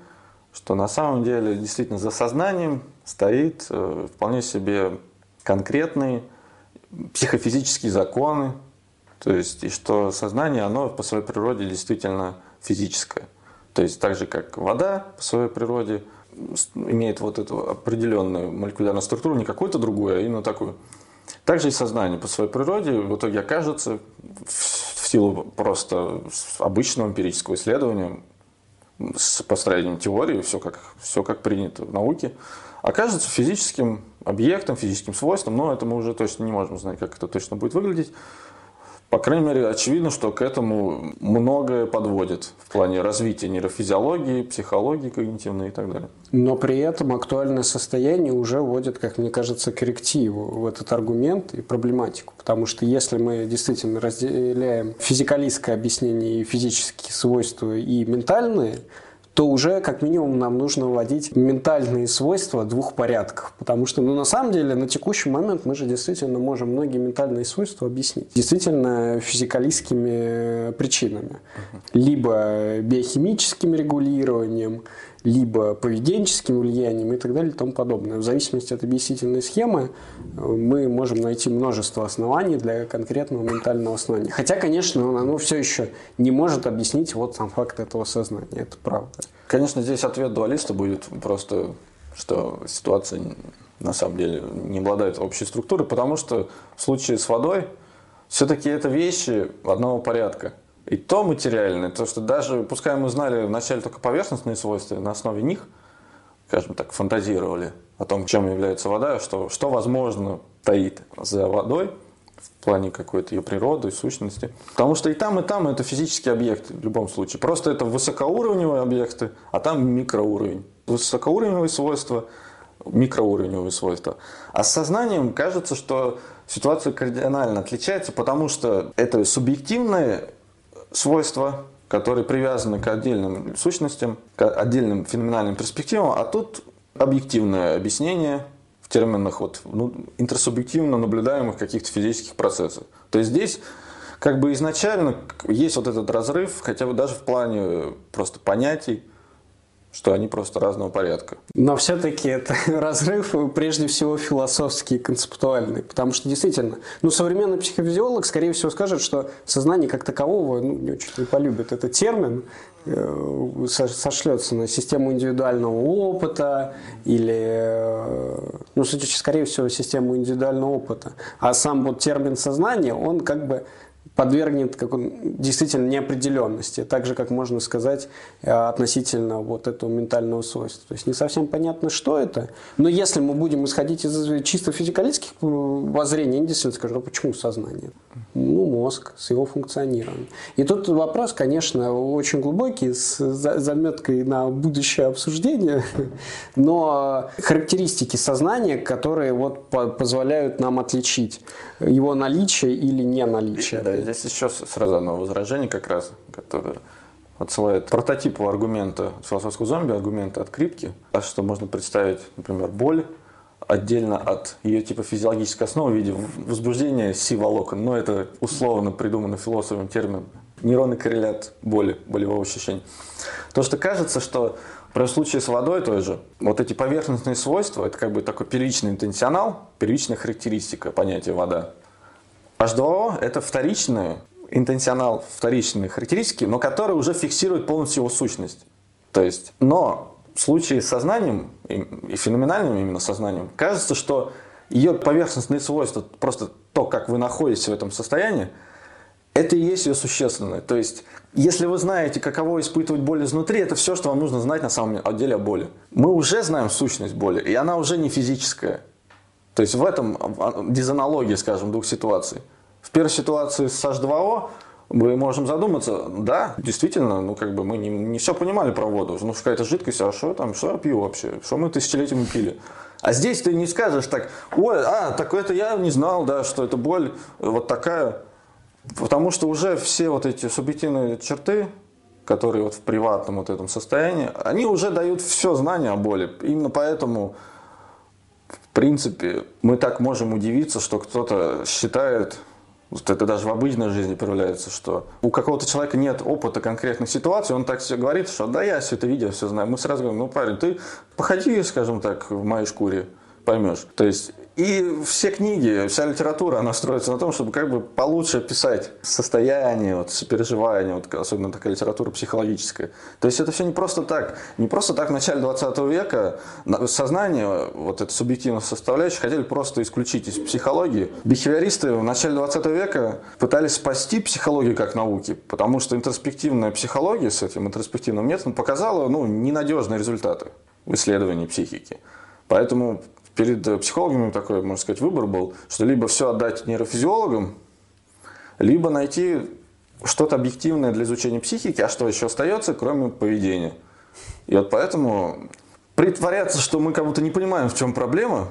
что на самом деле действительно за сознанием стоит э, вполне себе конкретные психофизические законы, то есть и что сознание, оно по своей природе действительно физическое. То есть так же, как вода по своей природе имеет вот эту определенную молекулярную структуру, не какую-то другую, а именно такую. Также и сознание по своей природе в итоге окажется силу просто обычного эмпирического исследования, с построением теории, все как, все как принято в науке, окажется физическим объектом, физическим свойством, но это мы уже точно не можем знать, как это точно будет выглядеть. По крайней мере, очевидно, что к этому многое подводит в плане развития нейрофизиологии, психологии когнитивной и так далее. Но при этом актуальное состояние уже вводит, как мне кажется, коррективу в этот аргумент и проблематику. Потому что если мы действительно разделяем физикалистское объяснение и физические свойства и ментальные, то уже как минимум нам нужно вводить ментальные свойства двух порядков. Потому что, ну, на самом деле, на текущий момент мы же действительно можем многие ментальные свойства объяснить. Действительно физикалистскими причинами. Либо биохимическим регулированием, либо поведенческим влиянием и так далее и тому подобное. В зависимости от объяснительной схемы э, мы можем найти множество оснований для конкретного ментального основания. Хотя, конечно, оно все еще не может объяснить вот сам факт этого сознания. Это правда. Конечно, здесь ответ дуалиста будет просто, что ситуация на самом деле не обладает общей структурой, потому что в случае с водой все-таки это вещи одного порядка. И то материальное, то, что даже, пускай мы знали вначале только поверхностные свойства, на основе них, скажем так, фантазировали о том, чем является вода, что, что возможно таит за водой в плане какой-то ее природы и сущности. Потому что и там, и там это физические объекты в любом случае. Просто это высокоуровневые объекты, а там микроуровень. Высокоуровневые свойства, микроуровневые свойства. А с сознанием кажется, что ситуация кардинально отличается, потому что это субъективное свойства, которые привязаны к отдельным сущностям, к отдельным феноменальным перспективам, а тут объективное объяснение в терминах вот, ну, интерсубъективно наблюдаемых каких-то физических процессов. То есть здесь как бы изначально есть вот этот разрыв, хотя бы даже в плане просто понятий, что они просто разного порядка. Но все-таки это разрыв прежде всего философский и концептуальный, потому что действительно, ну, современный психофизиолог, скорее всего, скажет, что сознание как такового ну, не очень полюбит этот термин, э, сошлется на систему индивидуального опыта или, э, ну, скорее всего, систему индивидуального опыта. А сам вот термин сознание, он как бы подвергнет как он, действительно неопределенности, так же, как можно сказать э, относительно вот этого ментального свойства. То есть не совсем понятно, что это, но если мы будем исходить из чисто физикалистских э, воззрений, я действительно скажу, а почему сознание? Ну, мозг с его функционированием. И тут вопрос, конечно, очень глубокий, с заметкой на будущее обсуждение, но характеристики сознания, которые вот позволяют нам отличить его наличие или не наличие. Здесь еще сразу одно возражение как раз, которое отсылает прототипу аргумента философского зомби, аргумента от крипки, а что можно представить, например, боль отдельно от ее типа физиологической основы в виде возбуждения си-волокон. Но это условно придуманный философом термин нейронный коррелят боли, болевого ощущения. То, что кажется, что при случае с водой той же, вот эти поверхностные свойства, это как бы такой первичный интенсионал, первичная характеристика понятия вода. H2O – это вторичный интенсионал, вторичные характеристики, но которые уже фиксируют полностью его сущность. То есть, но в случае с сознанием, и феноменальным именно сознанием, кажется, что ее поверхностные свойства, просто то, как вы находитесь в этом состоянии, это и есть ее существенное. То есть, если вы знаете, каково испытывать боль изнутри, это все, что вам нужно знать на самом деле о боли. Мы уже знаем сущность боли, и она уже не физическая. То есть в этом дизанология, скажем, двух ситуаций. В первой ситуации с H2O мы можем задуматься, да, действительно, ну как бы мы не, не все понимали про воду, ну какая-то жидкость, а что там, что я пью вообще, что мы тысячелетиями пили. А здесь ты не скажешь так, ой, а, так это я не знал, да, что это боль вот такая. Потому что уже все вот эти субъективные черты, которые вот в приватном вот этом состоянии, они уже дают все знание о боли. Именно поэтому, принципе, мы так можем удивиться, что кто-то считает, это даже в обыденной жизни проявляется, что у какого-то человека нет опыта конкретных ситуаций, он так все говорит, что да, я все это видел, все знаю. Мы сразу говорим, ну, парень, ты походи, скажем так, в моей шкуре, поймешь. То есть и все книги, вся литература, она строится на том, чтобы как бы получше описать состояние, вот, сопереживание, вот, особенно такая литература психологическая. То есть это все не просто так. Не просто так в начале 20 века сознание, вот это субъективная составляющая, хотели просто исключить из психологии. Бихевиористы в начале 20 века пытались спасти психологию как науки, потому что интроспективная психология с этим интроспективным методом показала ну, ненадежные результаты в исследовании психики. Поэтому перед психологами такой, можно сказать, выбор был, что либо все отдать нейрофизиологам, либо найти что-то объективное для изучения психики, а что еще остается, кроме поведения. И вот поэтому притворяться, что мы как будто не понимаем, в чем проблема,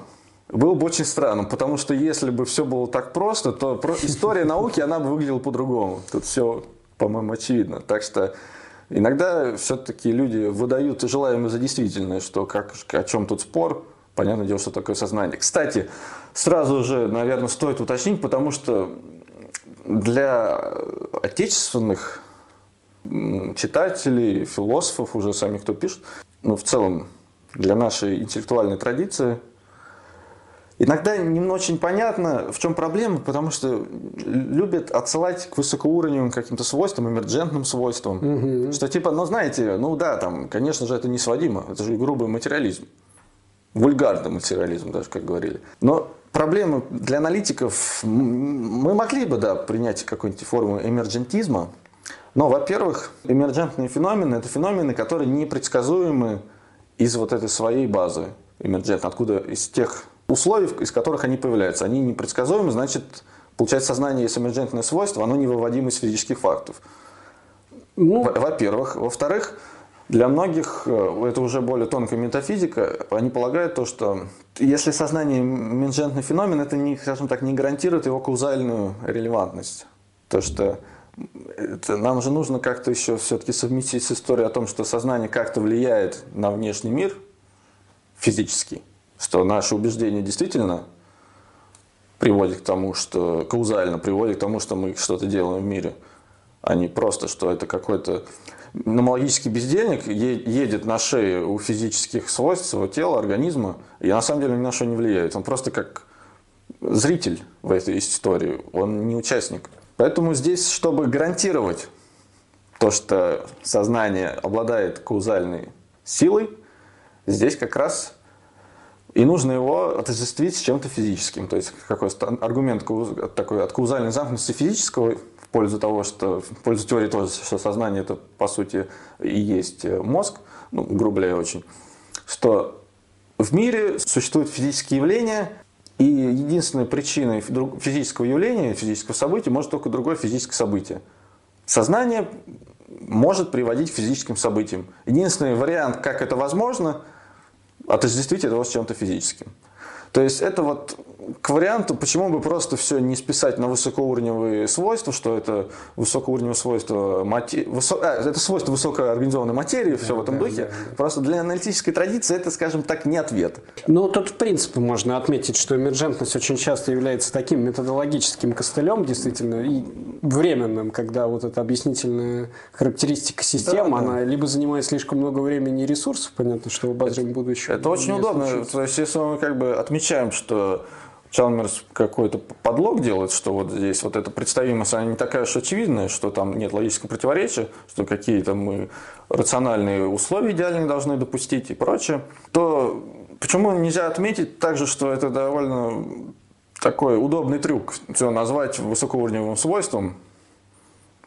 было бы очень странно, потому что если бы все было так просто, то история науки, она бы выглядела по-другому. Тут все, по-моему, очевидно. Так что иногда все-таки люди выдают желаемое за действительное, что как, о чем тут спор, понятное дело, что такое сознание. Кстати, сразу же, наверное, стоит уточнить, потому что для отечественных читателей, философов, уже сами кто пишет, ну, в целом, для нашей интеллектуальной традиции – Иногда не очень понятно, в чем проблема, потому что любят отсылать к высокоуровневым каким-то свойствам, эмерджентным свойствам. Угу. Что типа, ну знаете, ну да, там, конечно же, это не сводимо, это же грубый материализм. Вульгарный материализм, даже как говорили. Но проблема для аналитиков, мы могли бы, да, принять какую-нибудь форму эмерджентизма, но, во-первых, эмерджентные феномены – это феномены, которые непредсказуемы из вот этой своей базы эмерджент, откуда из тех условий, из которых они появляются. Они непредсказуемы, значит, получается, сознание есть эмерджентное свойство, оно невыводимо из физических фактов. Ну, Во-первых. Во-вторых, для многих, э, это уже более тонкая метафизика, они полагают то, что если сознание эмерджентный феномен, это, не, скажем так, не гарантирует его каузальную релевантность. То, что это, нам же нужно как-то еще все-таки совместить с историей о том, что сознание как-то влияет на внешний мир физический что наше убеждение действительно приводит к тому, что каузально приводит к тому, что мы что-то делаем в мире, а не просто, что это какой-то номологический бездельник едет на шее у физических свойств своего тела, организма, и на самом деле ни на что не влияет. Он просто как зритель в этой истории, он не участник. Поэтому здесь, чтобы гарантировать то, что сознание обладает каузальной силой, здесь как раз и нужно его отождествить с чем-то физическим. То есть какой аргумент такой от каузальной замкнутости физического пользу того, что в пользу теории тоже, что сознание это по сути и есть э, мозг, ну, грубо очень, что в мире существуют физические явления, и единственной причиной физического явления, физического события может только другое физическое событие. Сознание может приводить к физическим событиям. Единственный вариант, как это возможно – отождествить его с чем-то физическим. То есть это вот к варианту, почему бы просто все не списать на высокоуровневые свойства, что это высокоуровневые свойства, мати... Высо... а, это свойства высокоорганизованной материи, все да, в этом да, духе. Да, да. Просто для аналитической традиции это, скажем так, не ответ. Ну, тут в принципе можно отметить, что эмерджентность очень часто является таким методологическим костылем, действительно, и временным, когда вот эта объяснительная характеристика системы, да, она да. либо занимает слишком много времени и ресурсов, понятно, что в обозримом будущем. Это очень удобно. Случится. То есть, если мы как бы отмечаем, что Чалмерс какой-то подлог делает, что вот здесь вот эта представимость, она не такая уж очевидная, что там нет логического противоречия, что какие-то мы рациональные условия идеальные должны допустить и прочее, то почему нельзя отметить также, что это довольно такой удобный трюк, все назвать высокоуровневым свойством,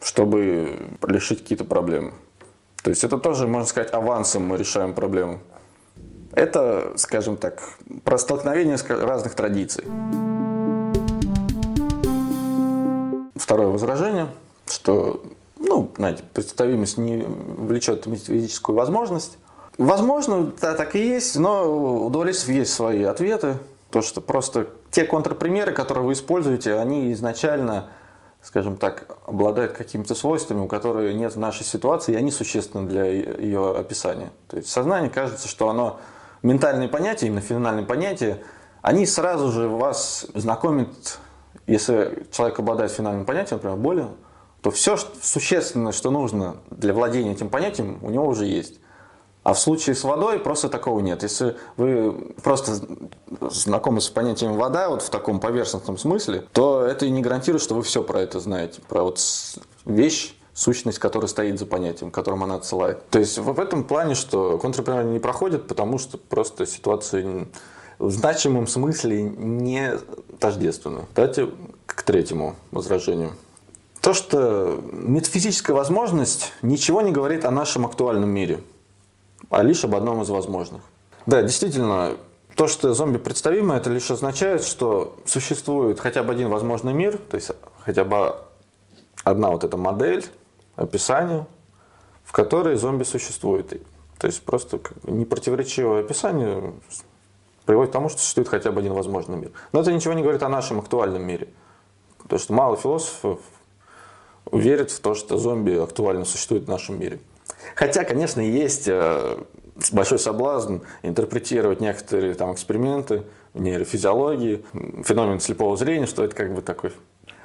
чтобы решить какие-то проблемы. То есть это тоже, можно сказать, авансом мы решаем проблему. Это, скажем так, про столкновение разных традиций. Второе возражение, что, ну, знаете, представимость не влечет физическую возможность. Возможно, да, так и есть, но у дуалистов есть свои ответы. То, что просто те контрпримеры, которые вы используете, они изначально, скажем так, обладают какими-то свойствами, у которых нет в нашей ситуации, и они существенны для ее описания. То есть сознание кажется, что оно ментальные понятия, именно феноменальные понятия, они сразу же вас знакомят, если человек обладает финальным понятием, например, боли, то все существенное, что нужно для владения этим понятием, у него уже есть. А в случае с водой просто такого нет. Если вы просто знакомы с понятием вода вот в таком поверхностном смысле, то это и не гарантирует, что вы все про это знаете. Про вот вещь, сущность, которая стоит за понятием, к которому она отсылает. То есть в этом плане, что контрпримеры не проходят, потому что просто ситуация в значимом смысле не тождественна. Давайте к третьему возражению. То, что метафизическая возможность ничего не говорит о нашем актуальном мире, а лишь об одном из возможных. Да, действительно, то, что зомби представимо, это лишь означает, что существует хотя бы один возможный мир, то есть хотя бы одна вот эта модель, описание, в которой зомби существует. То есть просто непротиворечивое описание приводит к тому, что существует хотя бы один возможный мир. Но это ничего не говорит о нашем актуальном мире. Потому что мало философов верят в то, что зомби актуально существуют в нашем мире. Хотя, конечно, есть э, большой соблазн интерпретировать некоторые там эксперименты в нейрофизиологии, феномен слепого зрения, что это как бы такой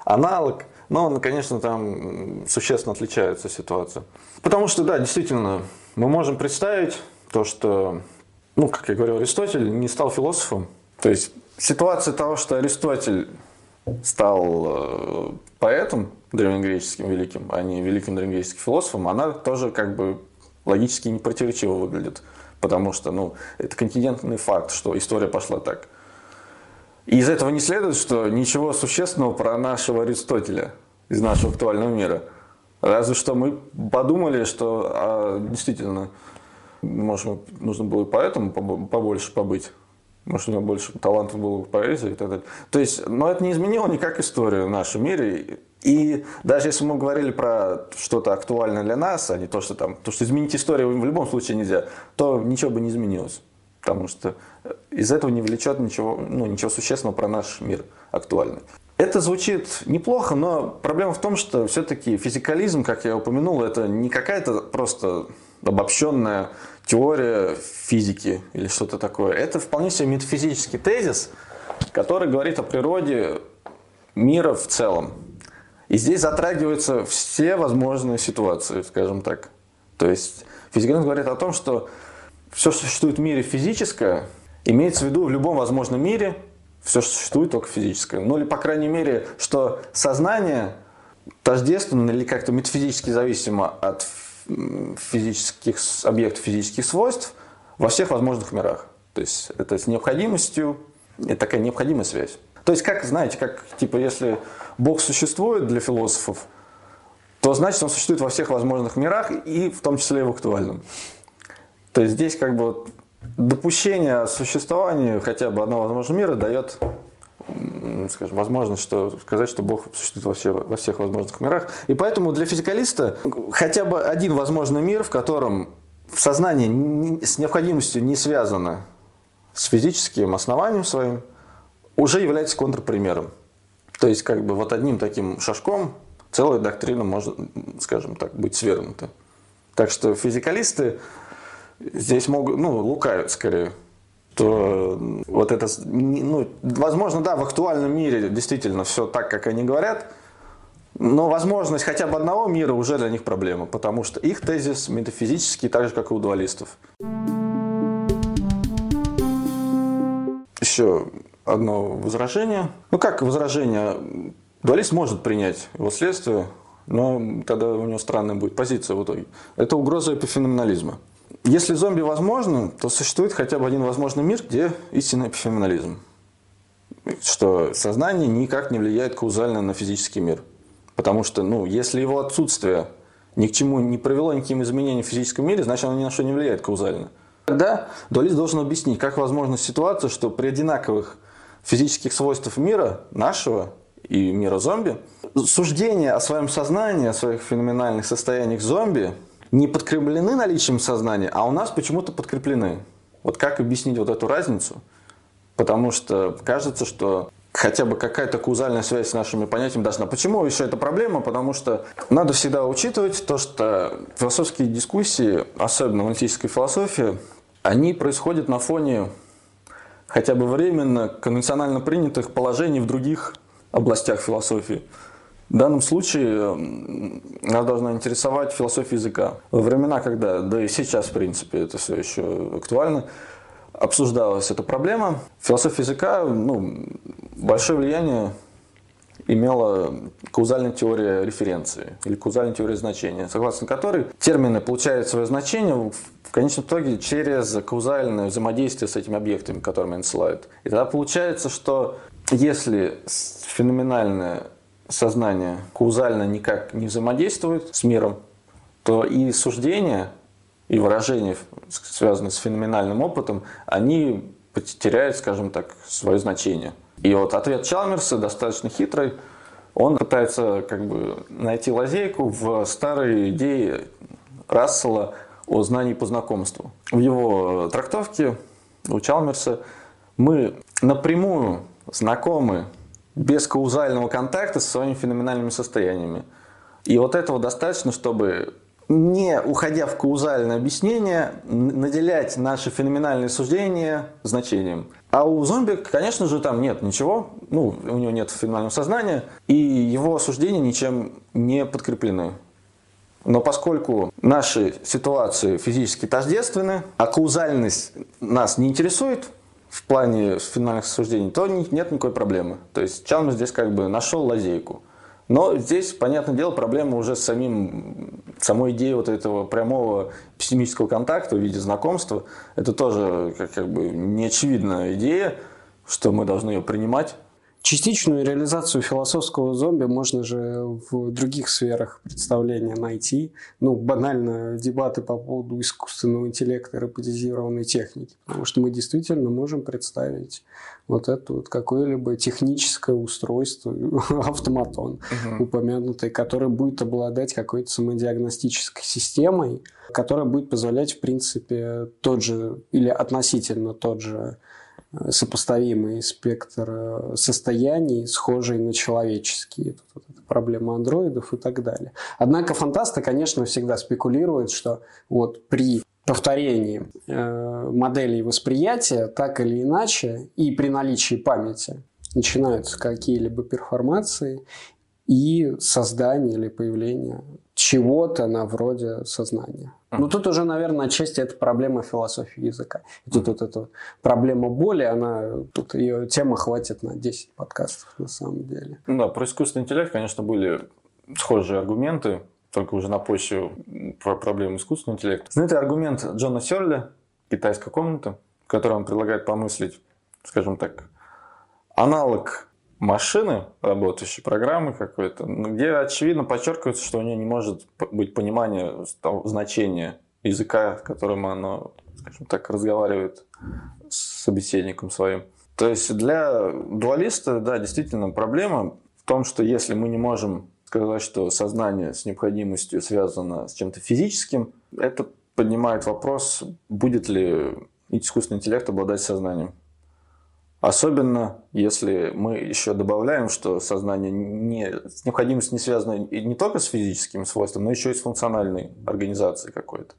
аналог. Но, конечно, там существенно отличается ситуация. Потому что, да, действительно, мы можем представить то, что, ну, как я говорил, Аристотель не стал философом. То есть ситуация того, что Аристотель стал э, поэтом древнегреческим великим, а не великим древнегреческим философом, она тоже как бы логически не противоречиво выглядит. Потому что ну, это континентный факт, что история пошла так. И из этого не следует, что ничего существенного про нашего Аристотеля из нашего актуального мира. Разве что мы подумали, что а, действительно, может, нужно было поэтому побольше побыть. Может, у него больше талантов было в поэзии и так далее. То есть, но это не изменило никак историю в нашем мире. И даже если мы говорили про что-то актуальное для нас, а не то, что там, то, что изменить историю в любом случае нельзя, то ничего бы не изменилось. Потому что из этого не влечет ничего, ну, ничего существенного про наш мир актуальный. Это звучит неплохо, но проблема в том, что все-таки физикализм, как я упомянул, это не какая-то просто обобщенная теория физики или что-то такое. Это вполне себе метафизический тезис, который говорит о природе мира в целом. И здесь затрагиваются все возможные ситуации, скажем так. То есть физикализм говорит о том, что все, что существует в мире физическое, имеется в виду в любом возможном мире, все, что существует, только физическое. Ну или, по крайней мере, что сознание тождественно или как-то метафизически зависимо от физических объектов физических свойств во всех возможных мирах. То есть это с необходимостью, это такая необходимая связь. То есть, как, знаете, как, типа, если Бог существует для философов, то значит он существует во всех возможных мирах и в том числе и в актуальном. То есть здесь как бы допущение существования хотя бы одного возможного мира дает скажем, возможность что, сказать, что Бог существует во, все, во всех возможных мирах. И поэтому для физикалиста хотя бы один возможный мир, в котором сознание с необходимостью не связано с физическим основанием своим, уже является контрпримером. То есть, как бы вот одним таким шажком целая доктрина может, скажем так, быть свергнута. Так что физикалисты здесь могут, ну, лукавят скорее. То вот это, ну, возможно, да, в актуальном мире действительно все так, как они говорят, но возможность хотя бы одного мира уже для них проблема, потому что их тезис метафизический так же, как и у дуалистов. Еще одно возражение. Ну как возражение? Дуалист может принять его следствие, но тогда у него странная будет позиция в итоге. Это угроза эпифеноменализма. Если зомби возможно, то существует хотя бы один возможный мир, где истинный эпифеноменализм. Что сознание никак не влияет каузально на физический мир. Потому что, ну, если его отсутствие ни к чему не привело никаким изменениям в физическом мире, значит, оно ни на что не влияет каузально. Тогда дуалист должен объяснить, как возможна ситуация, что при одинаковых физических свойствах мира нашего и мира зомби, суждения о своем сознании, о своих феноменальных состояниях зомби не подкреплены наличием сознания, а у нас почему-то подкреплены. Вот как объяснить вот эту разницу? Потому что кажется, что хотя бы какая-то каузальная связь с нашими понятиями должна. Почему еще это проблема? Потому что надо всегда учитывать то, что философские дискуссии, особенно в аналитической философии, они происходят на фоне хотя бы временно конвенционально принятых положений в других областях философии. В данном случае нас должна интересовать философия языка. Во времена, когда, да и сейчас, в принципе, это все еще актуально, обсуждалась эта проблема, философия языка ну, большое влияние имела каузальная теория референции или каузальная теория значения, согласно которой термины получают свое значение в конечном итоге через каузальное взаимодействие с этими объектами, которыми они ссылают. И тогда получается, что если феноменальное сознание каузально никак не взаимодействует с миром, то и суждения, и выражения, связанные с феноменальным опытом, они потеряет, скажем так, свое значение. И вот ответ Чалмерса достаточно хитрый. Он пытается как бы найти лазейку в старой идее Рассела о знании по знакомству. В его трактовке у Чалмерса мы напрямую знакомы без каузального контакта со своими феноменальными состояниями. И вот этого достаточно, чтобы не уходя в каузальное объяснение, наделять наши феноменальные суждения значением. А у зомби, конечно же, там нет ничего, ну, у него нет феноменального сознания, и его суждения ничем не подкреплены. Но поскольку наши ситуации физически тождественны, а каузальность нас не интересует в плане финальных суждений, то нет никакой проблемы. То есть Чалмер здесь как бы нашел лазейку. Но здесь, понятное дело, проблема уже с самим, самой идеей вот этого прямого пессимического контакта в виде знакомства. Это тоже как, как бы неочевидная идея, что мы должны ее принимать. Частичную реализацию философского зомби можно же в других сферах представления найти. Ну, банально дебаты по поводу искусственного интеллекта и роботизированной техники. Потому что мы действительно можем представить вот это вот какое-либо техническое устройство, автоматон угу. упомянутый, который будет обладать какой-то самодиагностической системой, которая будет позволять, в принципе, тот же или относительно тот же сопоставимый спектр э, состояний, схожий на человеческие. Вот проблема андроидов и так далее. Однако фантасты, конечно, всегда спекулируют, что вот при повторении э, моделей восприятия так или иначе и при наличии памяти начинаются какие-либо перформации и создание или появление чего-то на вроде сознания. Ну, тут уже, наверное, отчасти это проблема философии языка. И тут вот эта проблема боли, она, тут ее тема хватит на 10 подкастов на самом деле. Ну да, про искусственный интеллект, конечно, были схожие аргументы, только уже на почве про проблему искусственного интеллекта. Знаете, аргумент Джона Сёрли «Китайская комната», в котором он предлагает помыслить, скажем так, аналог машины, работающей программы какой-то, где очевидно подчеркивается, что у нее не может быть понимания значения языка, которым она, скажем так, разговаривает с собеседником своим. То есть для дуалиста, да, действительно проблема в том, что если мы не можем сказать, что сознание с необходимостью связано с чем-то физическим, это поднимает вопрос, будет ли искусственный интеллект обладать сознанием. Особенно, если мы еще добавляем, что сознание не, с необходимостью не связано не только с физическими свойствами, но еще и с функциональной организацией какой-то.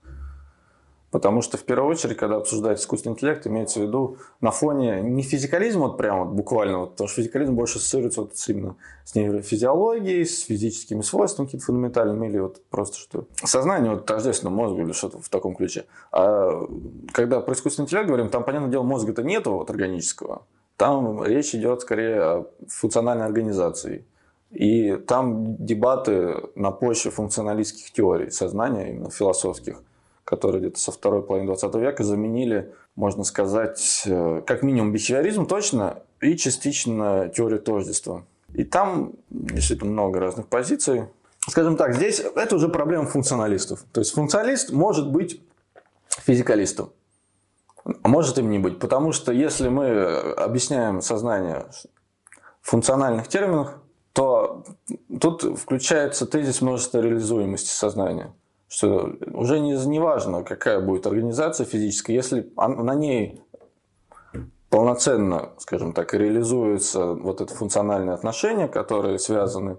Потому что в первую очередь, когда обсуждается искусственный интеллект, имеется в виду на фоне не физикализма вот прямо вот буквально, вот, потому что физикализм больше ассоциируется вот именно с нейрофизиологией, с физическими свойствами какими-то фундаментальными, или вот просто что сознание вот тождественно мозгу или что-то в таком ключе. А когда про искусственный интеллект говорим, там, понятное дело, мозга-то нету вот органического. Там речь идет скорее о функциональной организации. И там дебаты на почве функционалистских теорий сознания, именно философских которые где-то со второй половины 20 века заменили, можно сказать, э, как минимум бихевиоризм точно и частично теорию тождества. И там действительно много разных позиций. Скажем так, здесь это уже проблема функционалистов. То есть функционалист может быть физикалистом, а может им не быть. Потому что если мы объясняем сознание в функциональных терминах, то тут включается тезис множества реализуемости сознания что уже не, не важно, какая будет организация физическая, если на ней полноценно, скажем так, реализуются вот это функциональные отношения, которые связаны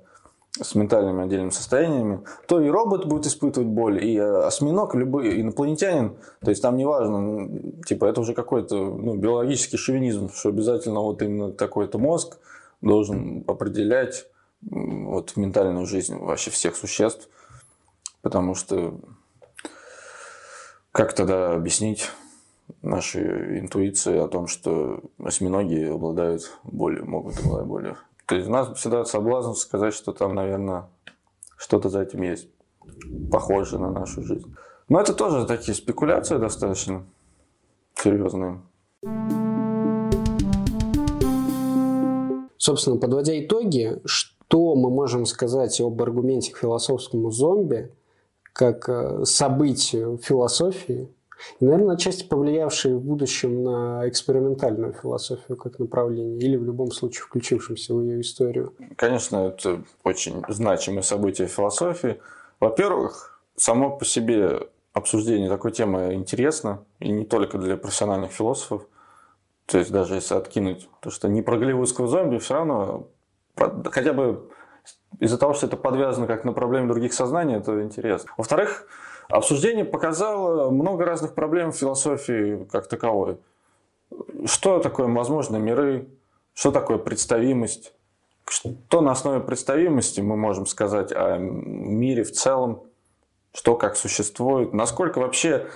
с ментальными отдельными состояниями, то и робот будет испытывать боль, и осьминог, любой инопланетянин, то есть там не важно, типа это уже какой-то ну, биологический шовинизм, что обязательно вот именно такой-то мозг должен определять вот ментальную жизнь вообще всех существ – Потому что как тогда объяснить нашей интуиции о том, что осьминоги обладают болью, могут обладать болью? То есть у нас всегда соблазн сказать, что там, наверное, что-то за этим есть, похожее на нашу жизнь. Но это тоже такие спекуляции достаточно серьезные. Собственно, подводя итоги, что мы можем сказать об аргументе к философскому зомби – как э, событию философии, И, наверное, отчасти повлиявшие в будущем на экспериментальную философию как направление, или в любом случае включившимся в ее историю. Конечно, это очень значимое событие философии. Во-первых, само по себе обсуждение такой темы интересно, и не только для профессиональных философов. То есть даже если откинуть то, что не про голливудского зомби, все равно хотя бы из-за того, что это подвязано как на проблеме других сознаний, это интересно. Во-вторых, обсуждение показало много разных проблем в философии как таковой. Что такое возможные миры, что такое представимость, что на основе представимости мы можем сказать о мире в целом, что как существует, насколько вообще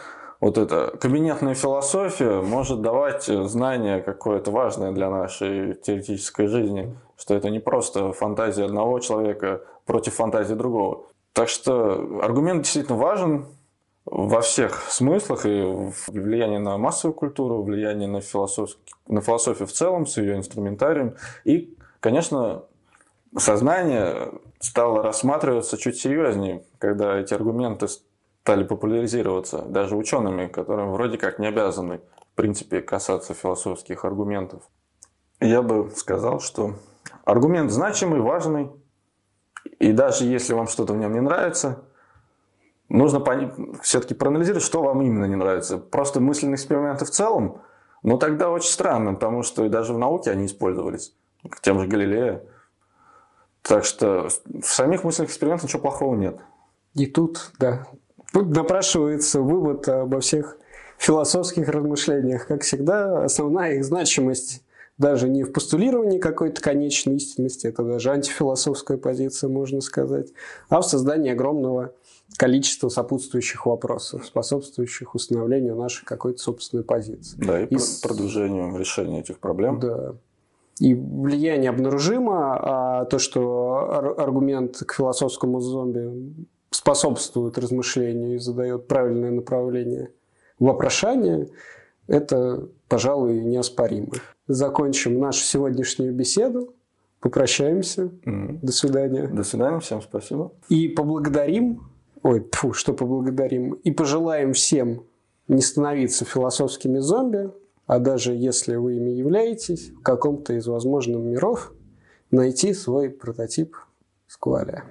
вот эта кабинетная философия может давать знание какое-то важное для нашей теоретической жизни, что это не просто фантазия одного человека против фантазии другого. Так что аргумент действительно важен во всех смыслах и влияние на массовую культуру, влияние на, философ... на философию в целом с ее инструментарием. И, конечно, сознание стало рассматриваться чуть серьезнее, когда эти аргументы стали популяризироваться даже учеными, которым вроде как не обязаны, в принципе, касаться философских аргументов. Я бы сказал, что аргумент значимый, важный, и даже если вам что-то в нем не нравится, нужно все-таки проанализировать, что вам именно не нравится. Просто мысленные эксперименты в целом, ну тогда очень странно, потому что даже в науке они использовались, к тем же Галилея. Так что в самих мысленных экспериментах ничего плохого нет. И тут, да, напрашивается вывод обо всех философских размышлениях. Как всегда, основная их значимость даже не в постулировании какой-то конечной истинности, это даже антифилософская позиция, можно сказать, а в создании огромного количества сопутствующих вопросов, способствующих установлению нашей какой-то собственной позиции. Да, и, и продвижению решения этих проблем. Да. И влияние обнаружимо, а то, что аргумент к философскому зомби способствует размышлению и задает правильное направление вопрошания, это, пожалуй, неоспоримо. Закончим нашу сегодняшнюю беседу. Попрощаемся. Mm. До свидания. До свидания. Всем спасибо. И поблагодарим, ой, фу, что поблагодарим, и пожелаем всем не становиться философскими зомби, а даже если вы ими являетесь, в каком-то из возможных миров найти свой прототип скваля.